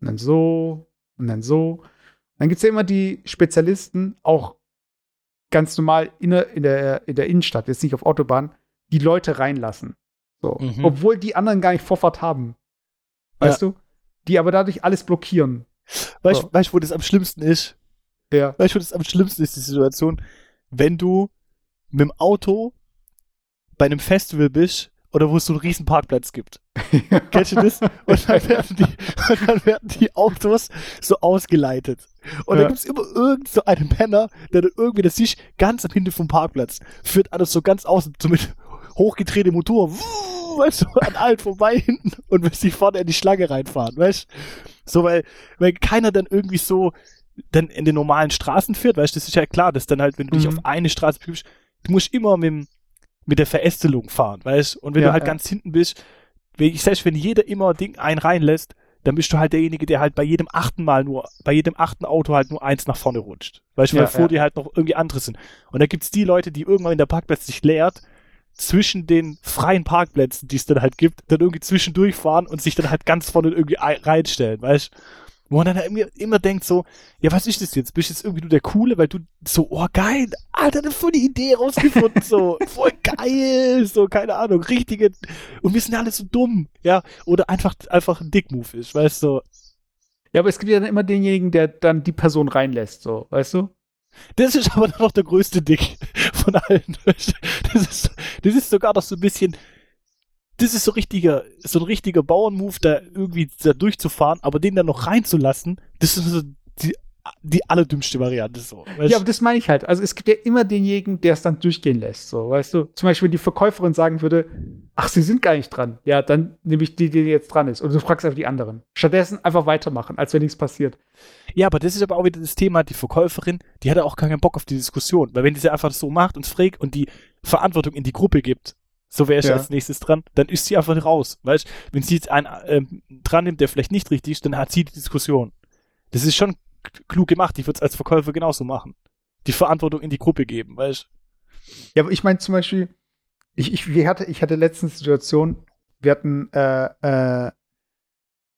und dann so, und dann so. Dann gibt es ja immer die Spezialisten, auch ganz normal in der, in der, in der Innenstadt, jetzt nicht auf Autobahn, die Leute reinlassen. So. Mhm. Obwohl die anderen gar nicht Vorfahrt haben. Weißt ja. du? Die aber dadurch alles blockieren. Weißt du, so. weißt, wo das am schlimmsten ist? Ja. Weißt du, wo das am schlimmsten ist, die Situation? Wenn du mit dem Auto bei einem Festival bist oder wo es so einen riesen Parkplatz gibt. (laughs) Kennst du das? Und dann, werden die, und dann werden die Autos so ausgeleitet. Und ja. dann gibt es immer irgend so einen Penner, der dann irgendwie, das siehst ganz am Ende vom Parkplatz, führt alles so ganz außen, so mit hochgedrehtem Motor, weißt du, an allen vorbei hinten und bis sie vorne in die Schlange reinfahren, weißt du? So, weil, weil keiner dann irgendwie so dann in den normalen Straßen fährt, weißt du, das ist ja klar, dass dann halt, wenn du mhm. dich auf eine Straße begibst, du musst immer mit dem mit der Verästelung fahren, weißt Und wenn ja, du halt ja. ganz hinten bist, ich sag, wenn jeder immer Ding einen reinlässt, dann bist du halt derjenige, der halt bei jedem achten Mal nur, bei jedem achten Auto halt nur eins nach vorne rutscht. Weißt du, weil ja, vor dir halt noch irgendwie andere sind. Und da gibt's die Leute, die irgendwann in der Parkplatz sich leert, zwischen den freien Parkplätzen, die es dann halt gibt, dann irgendwie zwischendurch fahren und sich dann halt ganz vorne irgendwie reinstellen, weißt du? Wo man dann halt immer, immer denkt so, ja, was ist das jetzt? Bist du jetzt irgendwie nur der Coole, weil du so, oh geil, Alter, eine voll die Idee rausgefunden, so, (laughs) voll geil, so, keine Ahnung, richtige, und wir sind ja alle so dumm, ja, oder einfach, einfach ein Dickmove ist, weißt du? Ja, aber es gibt ja dann immer denjenigen, der dann die Person reinlässt, so, weißt du? Das ist aber noch der größte Dick von allen. (laughs) Das ist, das ist sogar noch so ein bisschen, das ist so richtiger, so ein richtiger Bauernmove, da irgendwie da durchzufahren, aber den dann noch reinzulassen, das ist so die, die allerdümmste Variante so. Ja, aber das meine ich halt. Also es gibt ja immer denjenigen, der es dann durchgehen lässt, so, weißt du? Zum Beispiel, wenn die Verkäuferin sagen würde, ach, sie sind gar nicht dran. Ja, dann nehme ich die, die jetzt dran ist. Oder du fragst einfach die anderen. Stattdessen einfach weitermachen, als wenn nichts passiert. Ja, aber das ist aber auch wieder das Thema, die Verkäuferin, die hat auch keinen Bock auf die Diskussion. Weil wenn die sie einfach so macht und fragt und die Verantwortung in die Gruppe gibt, so wäre ich ja. als nächstes dran, dann ist sie einfach raus. Weißt wenn sie jetzt einen ähm, dran nimmt, der vielleicht nicht richtig ist, dann hat sie die Diskussion. Das ist schon klug gemacht. Ich würde es als Verkäufer genauso machen. Die Verantwortung in die Gruppe geben, weißt Ja, aber ich meine zum Beispiel, ich, ich, wir hatte, ich hatte letztens Situation, wir hatten äh, äh,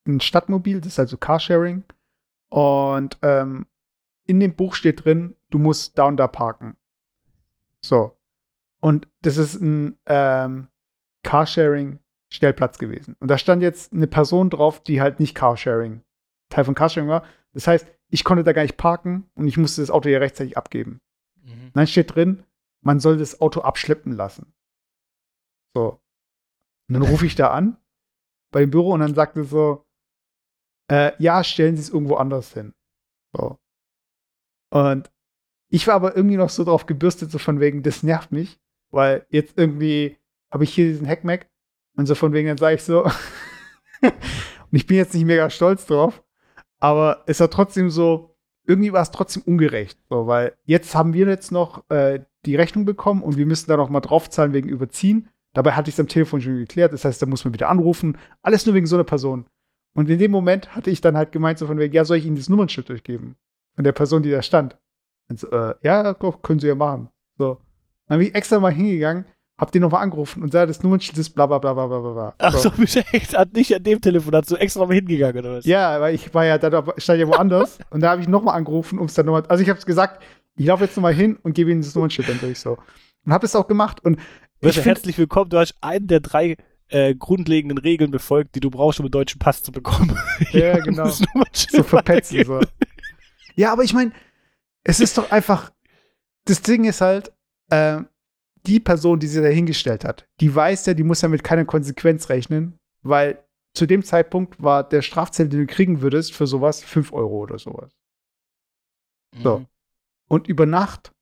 ein Stadtmobil, das ist also Carsharing. Und ähm, in dem Buch steht drin, du musst da und da parken. So. Und das ist ein ähm, Carsharing-Stellplatz gewesen. Und da stand jetzt eine Person drauf, die halt nicht Carsharing, Teil von Carsharing war. Das heißt, ich konnte da gar nicht parken und ich musste das Auto ja rechtzeitig abgeben. Mhm. Dann steht drin, man soll das Auto abschleppen lassen. So. Und dann rufe ich da an bei dem Büro und dann sagte so, äh, ja, stellen Sie es irgendwo anders hin. So. Und ich war aber irgendwie noch so drauf gebürstet, so von wegen, das nervt mich weil jetzt irgendwie habe ich hier diesen Hackmack und so von wegen, dann sage ich so, (laughs) und ich bin jetzt nicht mega stolz drauf, aber es war trotzdem so, irgendwie war es trotzdem ungerecht, so, weil jetzt haben wir jetzt noch äh, die Rechnung bekommen und wir müssen da noch mal draufzahlen wegen Überziehen. Dabei hatte ich es am Telefon schon geklärt, das heißt, da muss man wieder anrufen. Alles nur wegen so einer Person. Und in dem Moment hatte ich dann halt gemeint, so von wegen, ja, soll ich Ihnen das Nummernschild durchgeben? Von der Person, die da stand. Und so, äh, ja, können Sie ja machen. So. Dann bin ich extra mal hingegangen, hab den nochmal angerufen und sah, das Nummernschild ist bla bla bla bla bla bla. Ach so, (laughs) bist du echt nicht an dem Telefon, hast du extra mal hingegangen oder was? Ja, weil ich war ja da, stand ja woanders (laughs) und da habe ich nochmal angerufen, um es dann nochmal, also ich habe gesagt, ich laufe jetzt nochmal hin und gebe Ihnen das Nummernschild dann durch so. Und habe es auch gemacht und ich herzlich willkommen, du hast einen der drei äh, grundlegenden Regeln befolgt, die du brauchst, um einen deutschen Pass zu bekommen. (laughs) Ja, genau. so verpetzen. So. Ja, aber ich meine, es ist doch einfach, das Ding ist halt, äh, die Person, die sie da hingestellt hat, die weiß ja, die muss ja mit keiner Konsequenz rechnen, weil zu dem Zeitpunkt war der Strafzettel, den du kriegen würdest, für sowas 5 Euro oder sowas. Mhm. So. Und über Nacht,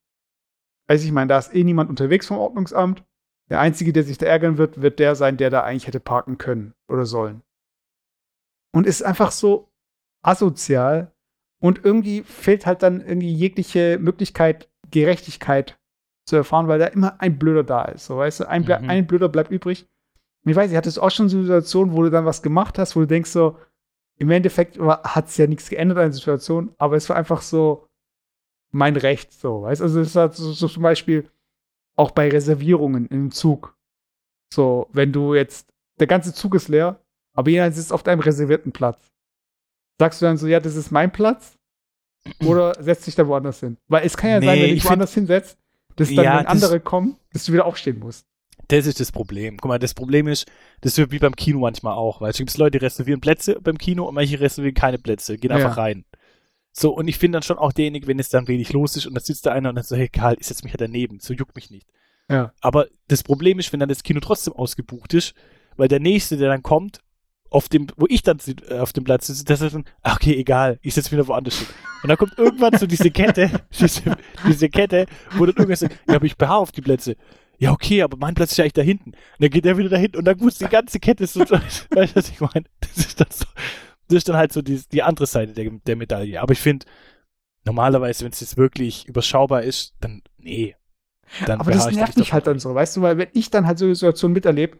weiß ich meine, da ist eh niemand unterwegs vom Ordnungsamt. Der Einzige, der sich da ärgern wird, wird der sein, der da eigentlich hätte parken können oder sollen. Und ist einfach so asozial und irgendwie fehlt halt dann irgendwie jegliche Möglichkeit, Gerechtigkeit zu erfahren, weil da immer ein Blöder da ist. So, weißt du, ein, mhm. ein Blöder bleibt übrig. Und ich weiß, ich hatte es auch schon so Situationen, wo du dann was gemacht hast, wo du denkst so, im Endeffekt hat es ja nichts geändert an der Situation, aber es war einfach so mein Recht, so, weißt du, also es hat so, so zum Beispiel auch bei Reservierungen im Zug. So, wenn du jetzt, der ganze Zug ist leer, aber jeder sitzt auf deinem reservierten Platz. Sagst du dann so, ja, das ist mein Platz? Oder setzt dich da woanders hin? Weil es kann ja nee, sein, wenn du dich woanders hinsetzt, dass dann, ja, wenn andere kommen, dass du wieder aufstehen musst. Das ist das Problem. Guck mal, das Problem ist, das ist wie beim Kino manchmal auch, weil es gibt Leute, die reservieren Plätze beim Kino und manche reservieren keine Plätze, gehen einfach ja. rein. So, und ich finde dann schon auch derjenige, wenn es dann wenig los ist und da sitzt da einer und dann so, hey Karl, ich setze mich ja daneben, so juckt mich nicht. Ja. Aber das Problem ist, wenn dann das Kino trotzdem ausgebucht ist, weil der Nächste, der dann kommt, auf dem, wo ich dann äh, auf dem Platz sitze, das ist dann, ach, okay, egal, ich setze wieder woanders hin. Und dann kommt irgendwann so diese Kette, (laughs) diese, diese Kette, wo dann irgendwas sagt, ja, aber ich beharre auf die Plätze. Ja, okay, aber mein Platz ist ja eigentlich da hinten. Und dann geht der wieder da hinten und dann muss die ganze Kette so, (laughs) weißt du, was ich meine? Das ist dann so, das ist dann halt so die, die andere Seite der, der Medaille. Aber ich finde, normalerweise, wenn es jetzt wirklich überschaubar ist, dann, nee. Dann aber das nervt mich halt dann so, weißt du, weil wenn ich dann halt so eine Situation miterlebe,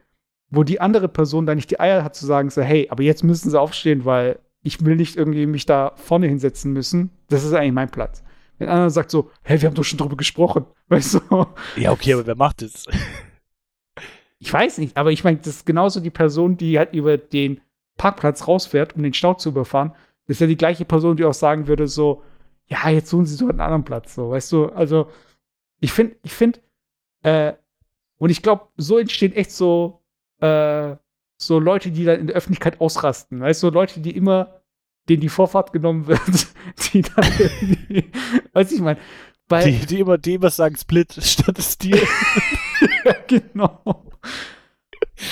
wo die andere Person dann nicht die Eier hat zu sagen, so, hey, aber jetzt müssen sie aufstehen, weil ich will nicht irgendwie mich da vorne hinsetzen müssen. Das ist eigentlich mein Platz. Wenn einer sagt so, hey, wir haben doch schon drüber gesprochen, (laughs) weißt du? Ja, okay, aber wer macht das? Ich weiß nicht, aber ich meine, das ist genauso die Person, die halt über den Parkplatz rausfährt, um den Stau zu überfahren. Das ist ja die gleiche Person, die auch sagen würde, so, ja, jetzt suchen sie so einen anderen Platz, so, weißt du? Also, ich finde, ich finde, äh, und ich glaube, so entstehen echt so äh, so Leute, die dann in der Öffentlichkeit ausrasten. Weißt du, so Leute, die immer, denen die Vorfahrt genommen wird, (laughs) die dann weiß ich mein, weil, die, die immer dem was sagen, Split (laughs) statt Stil. (laughs) ja, genau.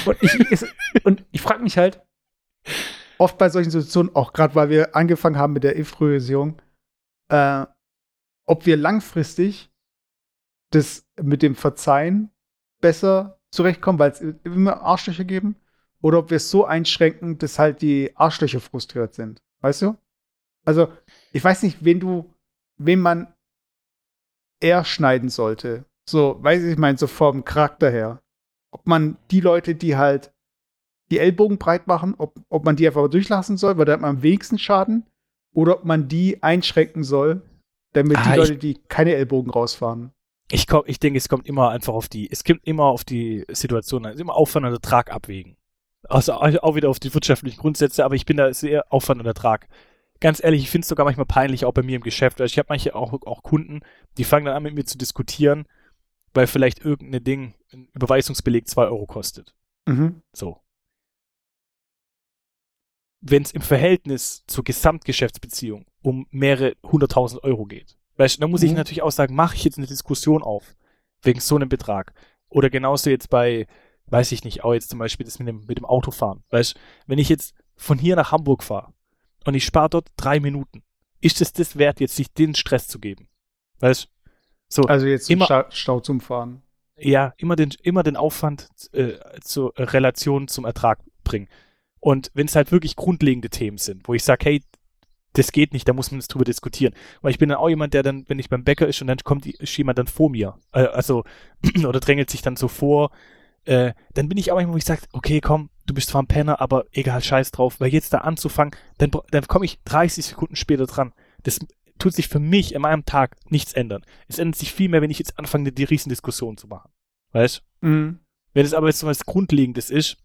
Und ich, und ich frage mich halt, oft bei solchen Situationen, auch gerade weil wir angefangen haben mit der Impfpriorisierung, äh, ob wir langfristig das mit dem Verzeihen besser zurechtkommen, weil es immer Arschlöcher geben, oder ob wir es so einschränken, dass halt die Arschlöcher frustriert sind. Weißt du? Also, ich weiß nicht, wen du, wen man eher schneiden sollte. So, weiß ich, ich meine, so vom Charakter her. Ob man die Leute, die halt die Ellbogen breit machen, ob, ob man die einfach durchlassen soll, weil da hat man am wenigsten Schaden, oder ob man die einschränken soll, damit ah, die Leute, die keine Ellbogen rausfahren. Ich, komm, ich denke, es kommt immer einfach auf die, es kommt immer auf die Situation an, es ist immer Aufwand und Ertrag abwägen. Also auch wieder auf die wirtschaftlichen Grundsätze, aber ich bin da sehr Aufwand und Ertrag. Ganz ehrlich, ich finde es sogar manchmal peinlich, auch bei mir im Geschäft. Also ich habe manche auch, auch Kunden, die fangen dann an mit mir zu diskutieren, weil vielleicht irgendein Ding, ein Überweisungsbeleg 2 Euro kostet. Mhm. So. Wenn es im Verhältnis zur Gesamtgeschäftsbeziehung um mehrere hunderttausend Euro geht, Weißt du, da muss mhm. ich natürlich auch sagen, mache ich jetzt eine Diskussion auf, wegen so einem Betrag. Oder genauso jetzt bei, weiß ich nicht, auch jetzt zum Beispiel das mit dem, mit dem Autofahren. Weißt du, wenn ich jetzt von hier nach Hamburg fahre und ich spare dort drei Minuten, ist es das wert, jetzt sich den Stress zu geben? Weißt du? So, also jetzt immer, Stau, Stau zum Fahren. Ja, immer den, immer den Aufwand äh, zur Relation zum Ertrag bringen. Und wenn es halt wirklich grundlegende Themen sind, wo ich sage, hey, das geht nicht, da muss man jetzt drüber diskutieren. Weil ich bin dann auch jemand, der dann, wenn ich beim Bäcker ist und dann kommt die, ist jemand dann vor mir, äh, also, (clears throat) oder drängelt sich dann so vor, äh, dann bin ich auch immer, wo ich sage, okay, komm, du bist zwar ein Penner, aber egal, scheiß drauf, weil jetzt da anzufangen, dann, dann komme ich 30 Sekunden später dran. Das tut sich für mich in meinem Tag nichts ändern. Es ändert sich viel mehr, wenn ich jetzt anfange, die Riesendiskussion zu machen. Weißt? Mhm. Wenn es aber jetzt so was Grundlegendes ist,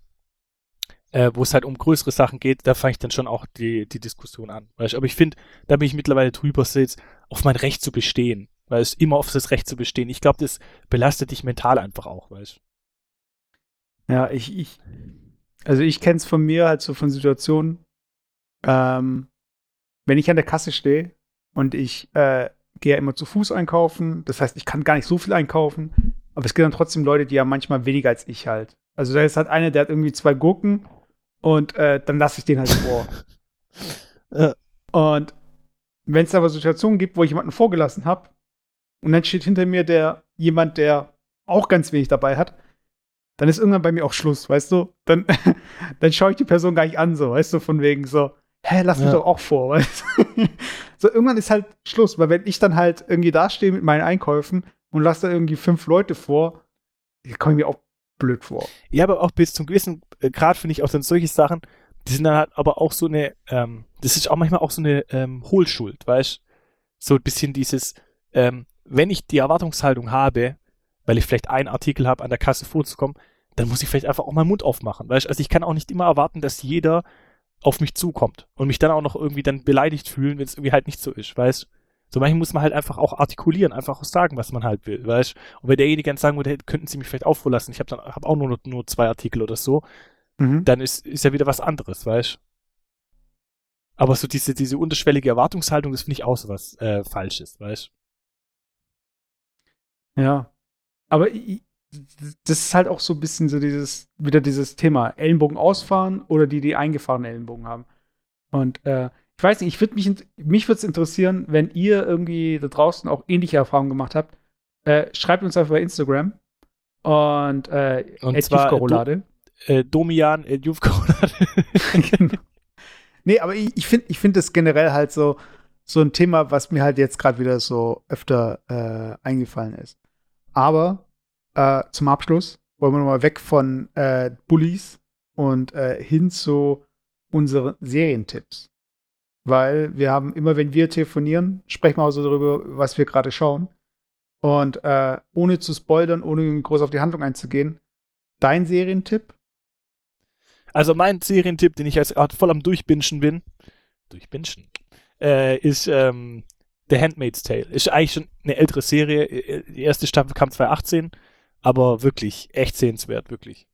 äh, wo es halt um größere Sachen geht, da fange ich dann schon auch die, die Diskussion an. Weißt? Aber ich finde, da bin ich mittlerweile drüber, jetzt auf mein Recht zu bestehen. Weil es immer auf das Recht zu bestehen. Ich glaube, das belastet dich mental einfach auch, weißt Ja, ich, ich, also ich kenne es von mir halt so von Situationen, ähm, wenn ich an der Kasse stehe und ich äh, gehe ja immer zu Fuß einkaufen, das heißt, ich kann gar nicht so viel einkaufen, aber es gibt dann trotzdem Leute, die haben manchmal weniger als ich halt. Also da ist halt einer, der hat irgendwie zwei Gurken und äh, dann lasse ich den halt vor. (laughs) Ja. Und wenn es aber Situationen gibt, wo ich jemanden vorgelassen habe und dann steht hinter mir der jemand, der auch ganz wenig dabei hat, dann ist irgendwann bei mir auch Schluss, weißt du? Dann, (laughs) dann schaue ich die Person gar nicht an, so, weißt du, von wegen so, hä, lass mich Ja. doch auch vor, (laughs) weißt du? So, irgendwann ist halt Schluss, weil wenn ich dann halt irgendwie dastehe mit meinen Einkäufen und lasse da irgendwie fünf Leute vor, komme ich mir auch blöd vor. Ja, aber auch bis zum gewissen äh, Grad finde ich auch dann solche Sachen, die sind dann halt aber auch so eine, ähm, das ist auch manchmal auch so eine ähm, Hohlschuld, weißt? So ein bisschen dieses, ähm, wenn ich die Erwartungshaltung habe, weil ich vielleicht einen Artikel habe, an der Kasse vorzukommen, dann muss ich vielleicht einfach auch meinen Mund aufmachen, weißt? Also ich kann auch nicht immer erwarten, dass jeder auf mich zukommt und mich dann auch noch irgendwie dann beleidigt fühlen, wenn es irgendwie halt nicht so ist, weißt So manchmal muss man halt einfach auch artikulieren, einfach auch sagen, was man halt will, weißt Und wenn derjenige dann sagen würde, hey, könnten Sie mich vielleicht auch vorlassen, ich habe dann hab auch nur, nur zwei Artikel oder so, Mhm. dann ist, ist ja wieder was anderes, weißt Aber so diese, diese unterschwellige Erwartungshaltung, das finde ich auch so was äh, Falsches, weißt Ja. Aber i- das ist halt auch so ein bisschen so dieses, wieder dieses Thema Ellenbogen ausfahren oder die, die eingefahrene Ellenbogen haben. Und äh, ich weiß nicht, ich würd mich, mich würde es interessieren, wenn ihr irgendwie da draußen auch ähnliche Erfahrungen gemacht habt. Äh, schreibt uns einfach bei Instagram. Und, äh, Und zwar, äh, Domian, äh, (laughs) Youth (laughs) genau. Nee, aber ich, ich finde ich find das generell halt so, so ein Thema, was mir halt jetzt gerade wieder so öfter äh, eingefallen ist. Aber äh, zum Abschluss wollen wir nochmal weg von äh, Bullies und äh, hin zu unseren Serientipps. Weil wir haben immer, wenn wir telefonieren, sprechen wir auch so darüber, was wir gerade schauen. Und äh, ohne zu spoilern, ohne groß auf die Handlung einzugehen, dein Serientipp? Also mein Serientipp, den ich jetzt voll am Durchbinschen bin, durchbinschen, äh, ist ähm, The Handmaid's Tale. Ist eigentlich schon eine ältere Serie. Äh, Die erste Staffel kam 2018, aber wirklich echt sehenswert, wirklich.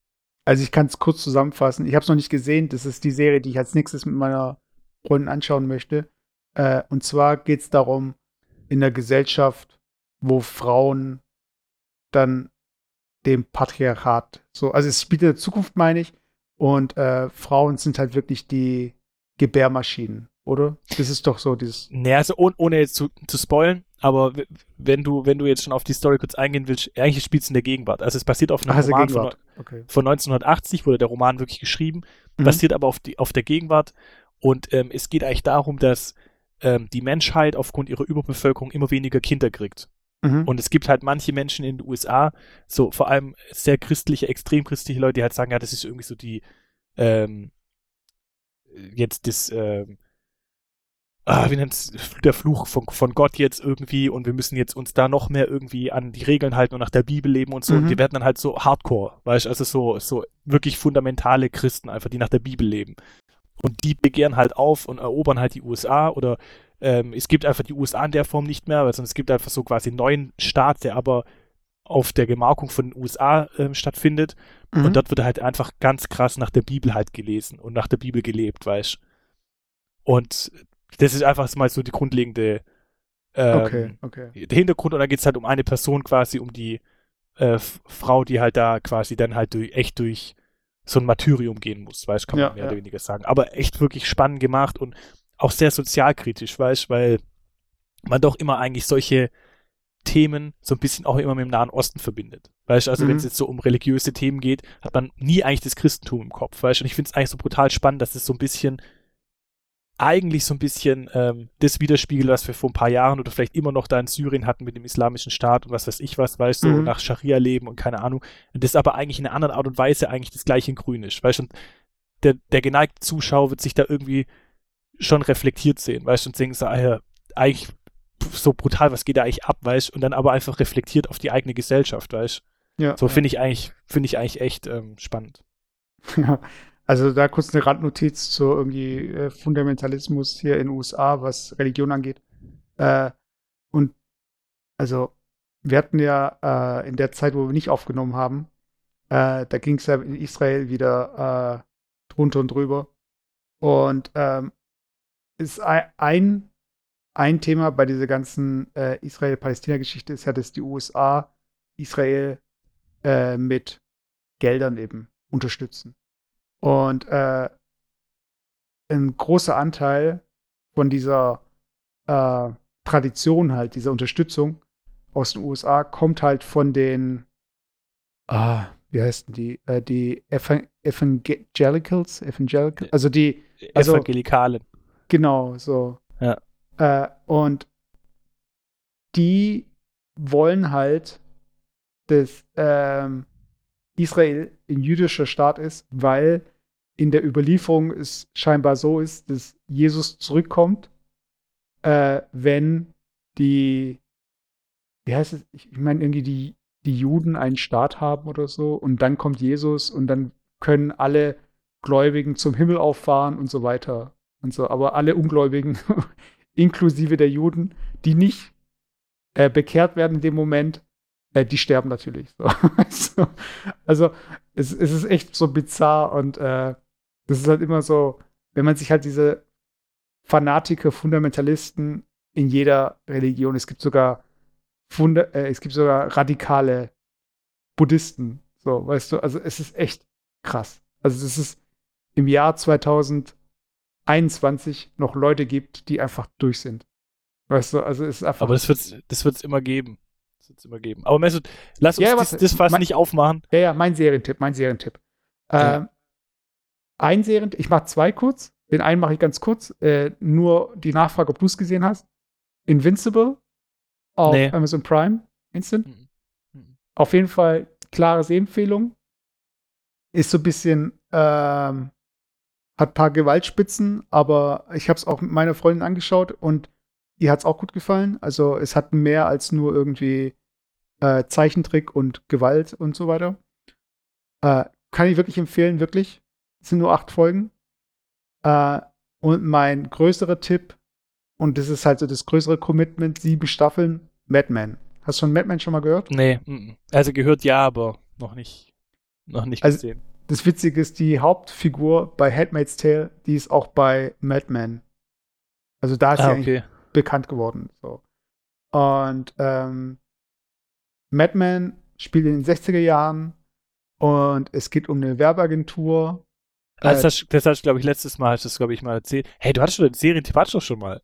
Also ich kann es kurz zusammenfassen. Ich habe es noch nicht gesehen. Das ist die Serie, die ich als nächstes mit meiner Freundin anschauen möchte. Äh, und zwar geht es darum, in der Gesellschaft, wo Frauen dann dem Patriarchat so, also es spielt in der Zukunft, meine ich, und äh, Frauen sind halt wirklich die Gebärmaschinen, oder? Das ist doch so dieses. Naja, also ohne, ohne jetzt zu, zu spoilen, aber wenn du, wenn du jetzt schon auf die Story kurz eingehen willst, eigentlich spielt es in der Gegenwart. Also es basiert auf einem also Roman Gegenwart. von, Okay. von 1980, wurde der Roman wirklich geschrieben, Mhm. basiert aber auf, die, auf der Gegenwart. Und ähm, es geht eigentlich darum, dass ähm, die Menschheit aufgrund ihrer Überbevölkerung immer weniger Kinder kriegt. Mhm. Und es gibt halt manche Menschen in den USA, so vor allem sehr christliche, extrem christliche Leute, die halt sagen, ja, das ist irgendwie so die, ähm, jetzt das, ähm, ah, wie nennt's, der Fluch von, von Gott jetzt irgendwie und wir müssen jetzt uns da noch mehr irgendwie an die Regeln halten und nach der Bibel leben und so. Mhm. Und die werden dann halt so hardcore, weißt du, also so, so wirklich fundamentale Christen einfach, die nach der Bibel leben. Und die begehren halt auf und erobern halt die USA oder ähm, es gibt einfach die USA in der Form nicht mehr, sonst es gibt einfach so quasi einen neuen Staat, der aber auf der Gemarkung von den USA ähm, stattfindet. Mhm. Und dort wird halt einfach ganz krass nach der Bibel halt gelesen und nach der Bibel gelebt, weißt Und das ist einfach mal so die grundlegende ähm, okay, okay. der Hintergrund und dann geht es halt um eine Person quasi, um die äh, Frau, die halt da quasi dann halt durch, echt durch so ein Martyrium gehen muss, weißt kann man Ja, mehr ja. oder weniger sagen. Aber echt wirklich spannend gemacht und auch sehr sozialkritisch, weißt weil man doch immer eigentlich solche Themen so ein bisschen auch immer mit dem Nahen Osten verbindet. Weißt also Mhm. wenn es jetzt so um religiöse Themen geht, hat man nie eigentlich das Christentum im Kopf, weißt und ich finde es eigentlich so brutal spannend, dass es so ein bisschen eigentlich so ein bisschen ähm, das widerspiegelt, was wir vor ein paar Jahren oder vielleicht immer noch da in Syrien hatten mit dem islamischen Staat und was weiß ich was, weißt du, Mhm. so nach Scharia leben und keine Ahnung. Und das aber eigentlich in einer anderen Art und Weise eigentlich das gleiche in grün ist, weißt du, und der, der geneigte Zuschauer wird sich da irgendwie schon reflektiert sehen, weißt du, und denken so, ah ja, eigentlich so brutal, was geht da eigentlich ab, weißt du, und dann aber einfach reflektiert auf die eigene Gesellschaft, weißt du. Ja. So finde ich eigentlich, finde ich eigentlich echt ähm, spannend. Ja, (laughs) also da kurz eine Randnotiz zu irgendwie äh, Fundamentalismus hier in den USA, was Religion angeht. Äh, und also wir hatten ja äh, in der Zeit, wo wir nicht aufgenommen haben, äh, da ging es ja in Israel wieder äh, drunter und drüber. Und ähm, ist ei- ein, ein Thema bei dieser ganzen Israel-Palästina-Geschichte ist ja, dass die USA Israel mit Geldern eben unterstützen. Und äh, ein großer Anteil von dieser äh, Tradition halt, dieser Unterstützung aus den USA kommt halt von den, ah, wie heißen die, äh, die Evan Evangelicals, Evangelicals, also die, Also- Evangelikalen. Genau, so. Ja. Äh, und die wollen halt, dass ähm, Israel ein jüdischer Staat ist, weil in der Überlieferung es scheinbar so ist, dass Jesus zurückkommt, äh, wenn die, wie heißt es, ich, meine irgendwie die, die Juden einen Staat haben oder so und dann kommt Jesus und dann können alle Gläubigen zum Himmel auffahren und so weiter und so. Aber alle Ungläubigen, (laughs) inklusive der Juden, die nicht äh, bekehrt werden in dem Moment, äh, die sterben natürlich. (laughs) So. also, also es, es ist echt so bizarr und äh, das ist halt immer so, wenn man sich halt diese Fanatiker, Fundamentalisten in jeder Religion, es gibt sogar Funda äh, es gibt sogar radikale Buddhisten, so, weißt du, also es ist echt krass. Also es ist im Jahr 2021 noch Leute gibt, die einfach durch sind. Weißt du, also es ist einfach. Aber das wird's, das wird's immer geben. Das wird's immer geben. Aber Mesut, lass uns Ja, das, warte. das Fass Mein- nicht aufmachen. Ja, ja, mein Serientipp, mein Serientipp. Ja. Ähm, ein Serientipp, ich mache zwei kurz. Den einen mache ich ganz kurz. Äh, nur die Nachfrage, ob du es gesehen hast. Invincible auf Nee. Amazon Prime Instant. Mhm. Mhm. Auf jeden Fall klare Sehempfehlung. Ist so ein bisschen, ähm, hat ein paar Gewaltspitzen, aber ich habe es auch mit meiner Freundin angeschaut und ihr hat es auch gut gefallen. Also es hat mehr als nur irgendwie äh, Zeichentrick und Gewalt und so weiter. Äh, kann ich wirklich empfehlen, wirklich. Es sind nur acht Folgen. Äh, und mein größerer Tipp, und das ist halt so das größere Commitment, sieben Staffeln, Mad Men. Hast du von Mad Men schon mal gehört? Nee, also gehört ja, aber noch nicht, noch nicht Also- gesehen. Das Witzige ist, die Hauptfigur bei Handmaid's Tale, die ist auch bei Mad Men. Also da ist sie Ah, eigentlich okay. bekannt geworden. So. Und ähm, Mad Men spielt in den 60er Jahren und es geht um eine Werbeagentur. Das Äh, hast, das hast du, glaube ich, letztes Mal, hast du das, glaube ich, mal erzählt. Hey, du hattest schon den Serientipp, hattest du doch schon mal.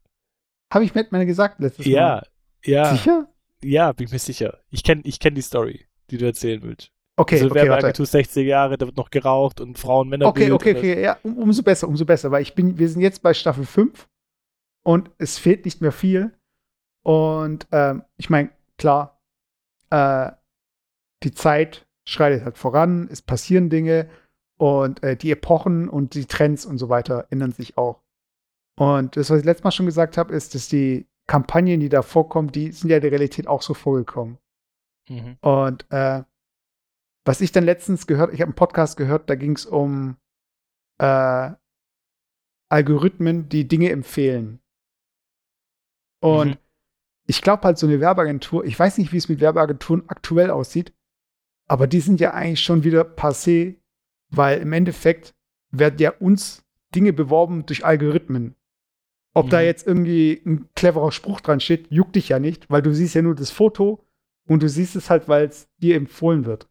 Habe ich Mad Men gesagt letztes Ja, Mal? ja, Sicher? ja, bin ich mir sicher. Ich kenne ich kenn die Story, die du erzählen willst. Okay, also okay, warte. Werbeagentur 60 Jahre, da wird noch geraucht und Frauen, Männer Okay, okay, okay, ja, um, umso besser, umso besser, weil ich bin, wir sind jetzt bei Staffel 5 und es fehlt nicht mehr viel. Und ähm, ich meine, klar, äh, die Zeit schreitet halt voran, es passieren Dinge und äh, die Epochen und die Trends und so weiter ändern sich auch. Und das, was ich letztes Mal schon gesagt habe, ist, dass die Kampagnen, die da vorkommen, die sind ja der Realität auch so vorgekommen. Mhm. Und äh, was ich dann letztens gehört, ich habe einen Podcast gehört, da ging es um äh, Algorithmen, die Dinge empfehlen. Und Mhm. ich glaube halt, so eine Werbeagentur, ich weiß nicht, wie es mit Werbeagenturen aktuell aussieht, aber die sind ja eigentlich schon wieder passé, weil im Endeffekt werden ja uns Dinge beworben durch Algorithmen. Ob da Mhm. jetzt irgendwie ein cleverer Spruch dran steht, juckt dich ja nicht, weil du siehst ja nur das Foto und du siehst es halt, weil es dir empfohlen wird.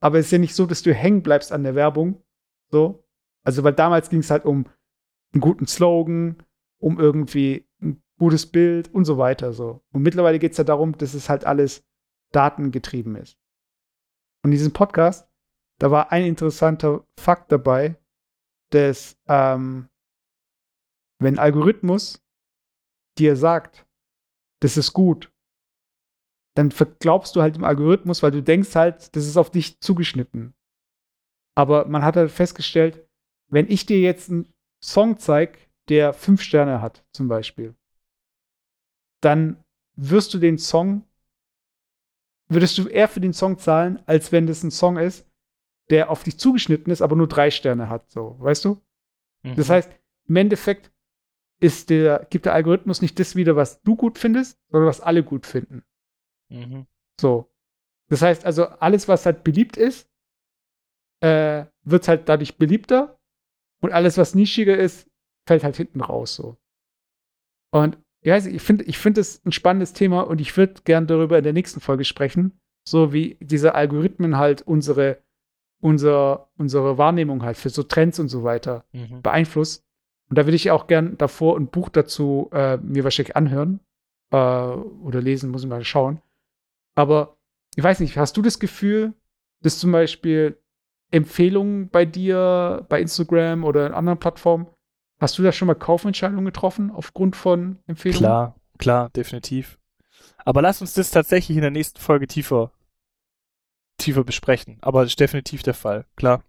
Aber es ist ja nicht so, dass du hängen bleibst an der Werbung. So. Also, weil damals ging es halt um einen guten Slogan, um irgendwie ein gutes Bild und so weiter. So. Und mittlerweile geht es ja darum, dass es halt alles datengetrieben ist. Und in diesem Podcast, da war ein interessanter Fakt dabei, dass ähm, wenn Algorithmus dir sagt, das ist gut, dann glaubst du halt dem Algorithmus, weil du denkst halt, das ist auf dich zugeschnitten. Aber man hat halt festgestellt, wenn ich dir jetzt einen Song zeige, der fünf Sterne hat, zum Beispiel, dann wirst du den Song, würdest du eher für den Song zahlen, als wenn das ein Song ist, der auf dich zugeschnitten ist, aber nur drei Sterne hat, so, weißt du? Mhm. Das heißt, im Endeffekt ist der, gibt der Algorithmus nicht das wieder, was du gut findest, sondern was alle gut finden. Mhm. So. Das heißt also, alles, was halt beliebt ist, äh, wird halt dadurch beliebter und alles, was nischiger ist, fällt halt hinten raus so. Und ich finde ich finde es ein spannendes Thema und ich würde gern darüber in der nächsten Folge sprechen, so wie diese Algorithmen halt unsere unser, unsere Wahrnehmung halt für so Trends und so weiter mhm. beeinflusst. Und da würde ich auch gern davor ein Buch dazu äh, mir wahrscheinlich anhören äh, oder lesen, muss ich mal schauen. Aber ich weiß nicht, hast du das Gefühl, dass zum Beispiel Empfehlungen bei dir, bei Instagram oder in anderen Plattformen, hast du da schon mal Kaufentscheidungen getroffen aufgrund von Empfehlungen? Klar, klar, definitiv. Aber lass uns das tatsächlich in der nächsten Folge tiefer, tiefer besprechen. Aber das ist definitiv der Fall, klar.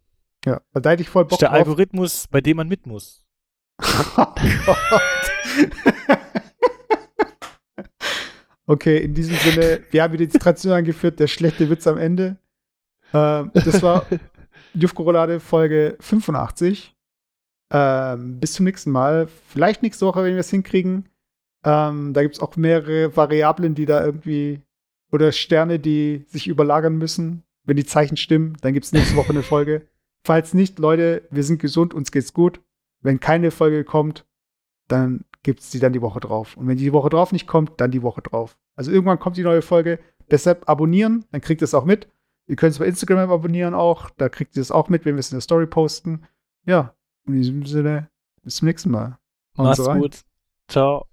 Ja, da hätte ich voll Bock ist der drauf. Algorithmus, bei dem man mit muss. oh (laughs) Gott. okay, in diesem Sinne, wir haben wieder die Tradition angeführt, der schlechte Witz am Ende. Ähm, das war (laughs) Jufko-Roulade Folge 85. Ähm, bis zum nächsten Mal. Vielleicht nächste Woche, wenn wir es hinkriegen. Ähm, da gibt es auch mehrere Variablen, die da irgendwie oder Sterne, die sich überlagern müssen. Wenn die Zeichen stimmen, dann gibt es nächste Woche eine Folge. Falls nicht, Leute, wir sind gesund, uns geht's gut. Wenn keine Folge kommt, dann gibt es die dann die Woche drauf. Und wenn die Woche drauf nicht kommt, dann die Woche drauf. Also irgendwann kommt die neue Folge. Deshalb abonnieren, dann kriegt ihr es auch mit. Ihr könnt es bei Instagram abonnieren auch. Da kriegt ihr es auch mit, wenn wir es in der Story posten. Ja, in diesem Sinne, bis zum nächsten Mal. Mach's gut. Ciao.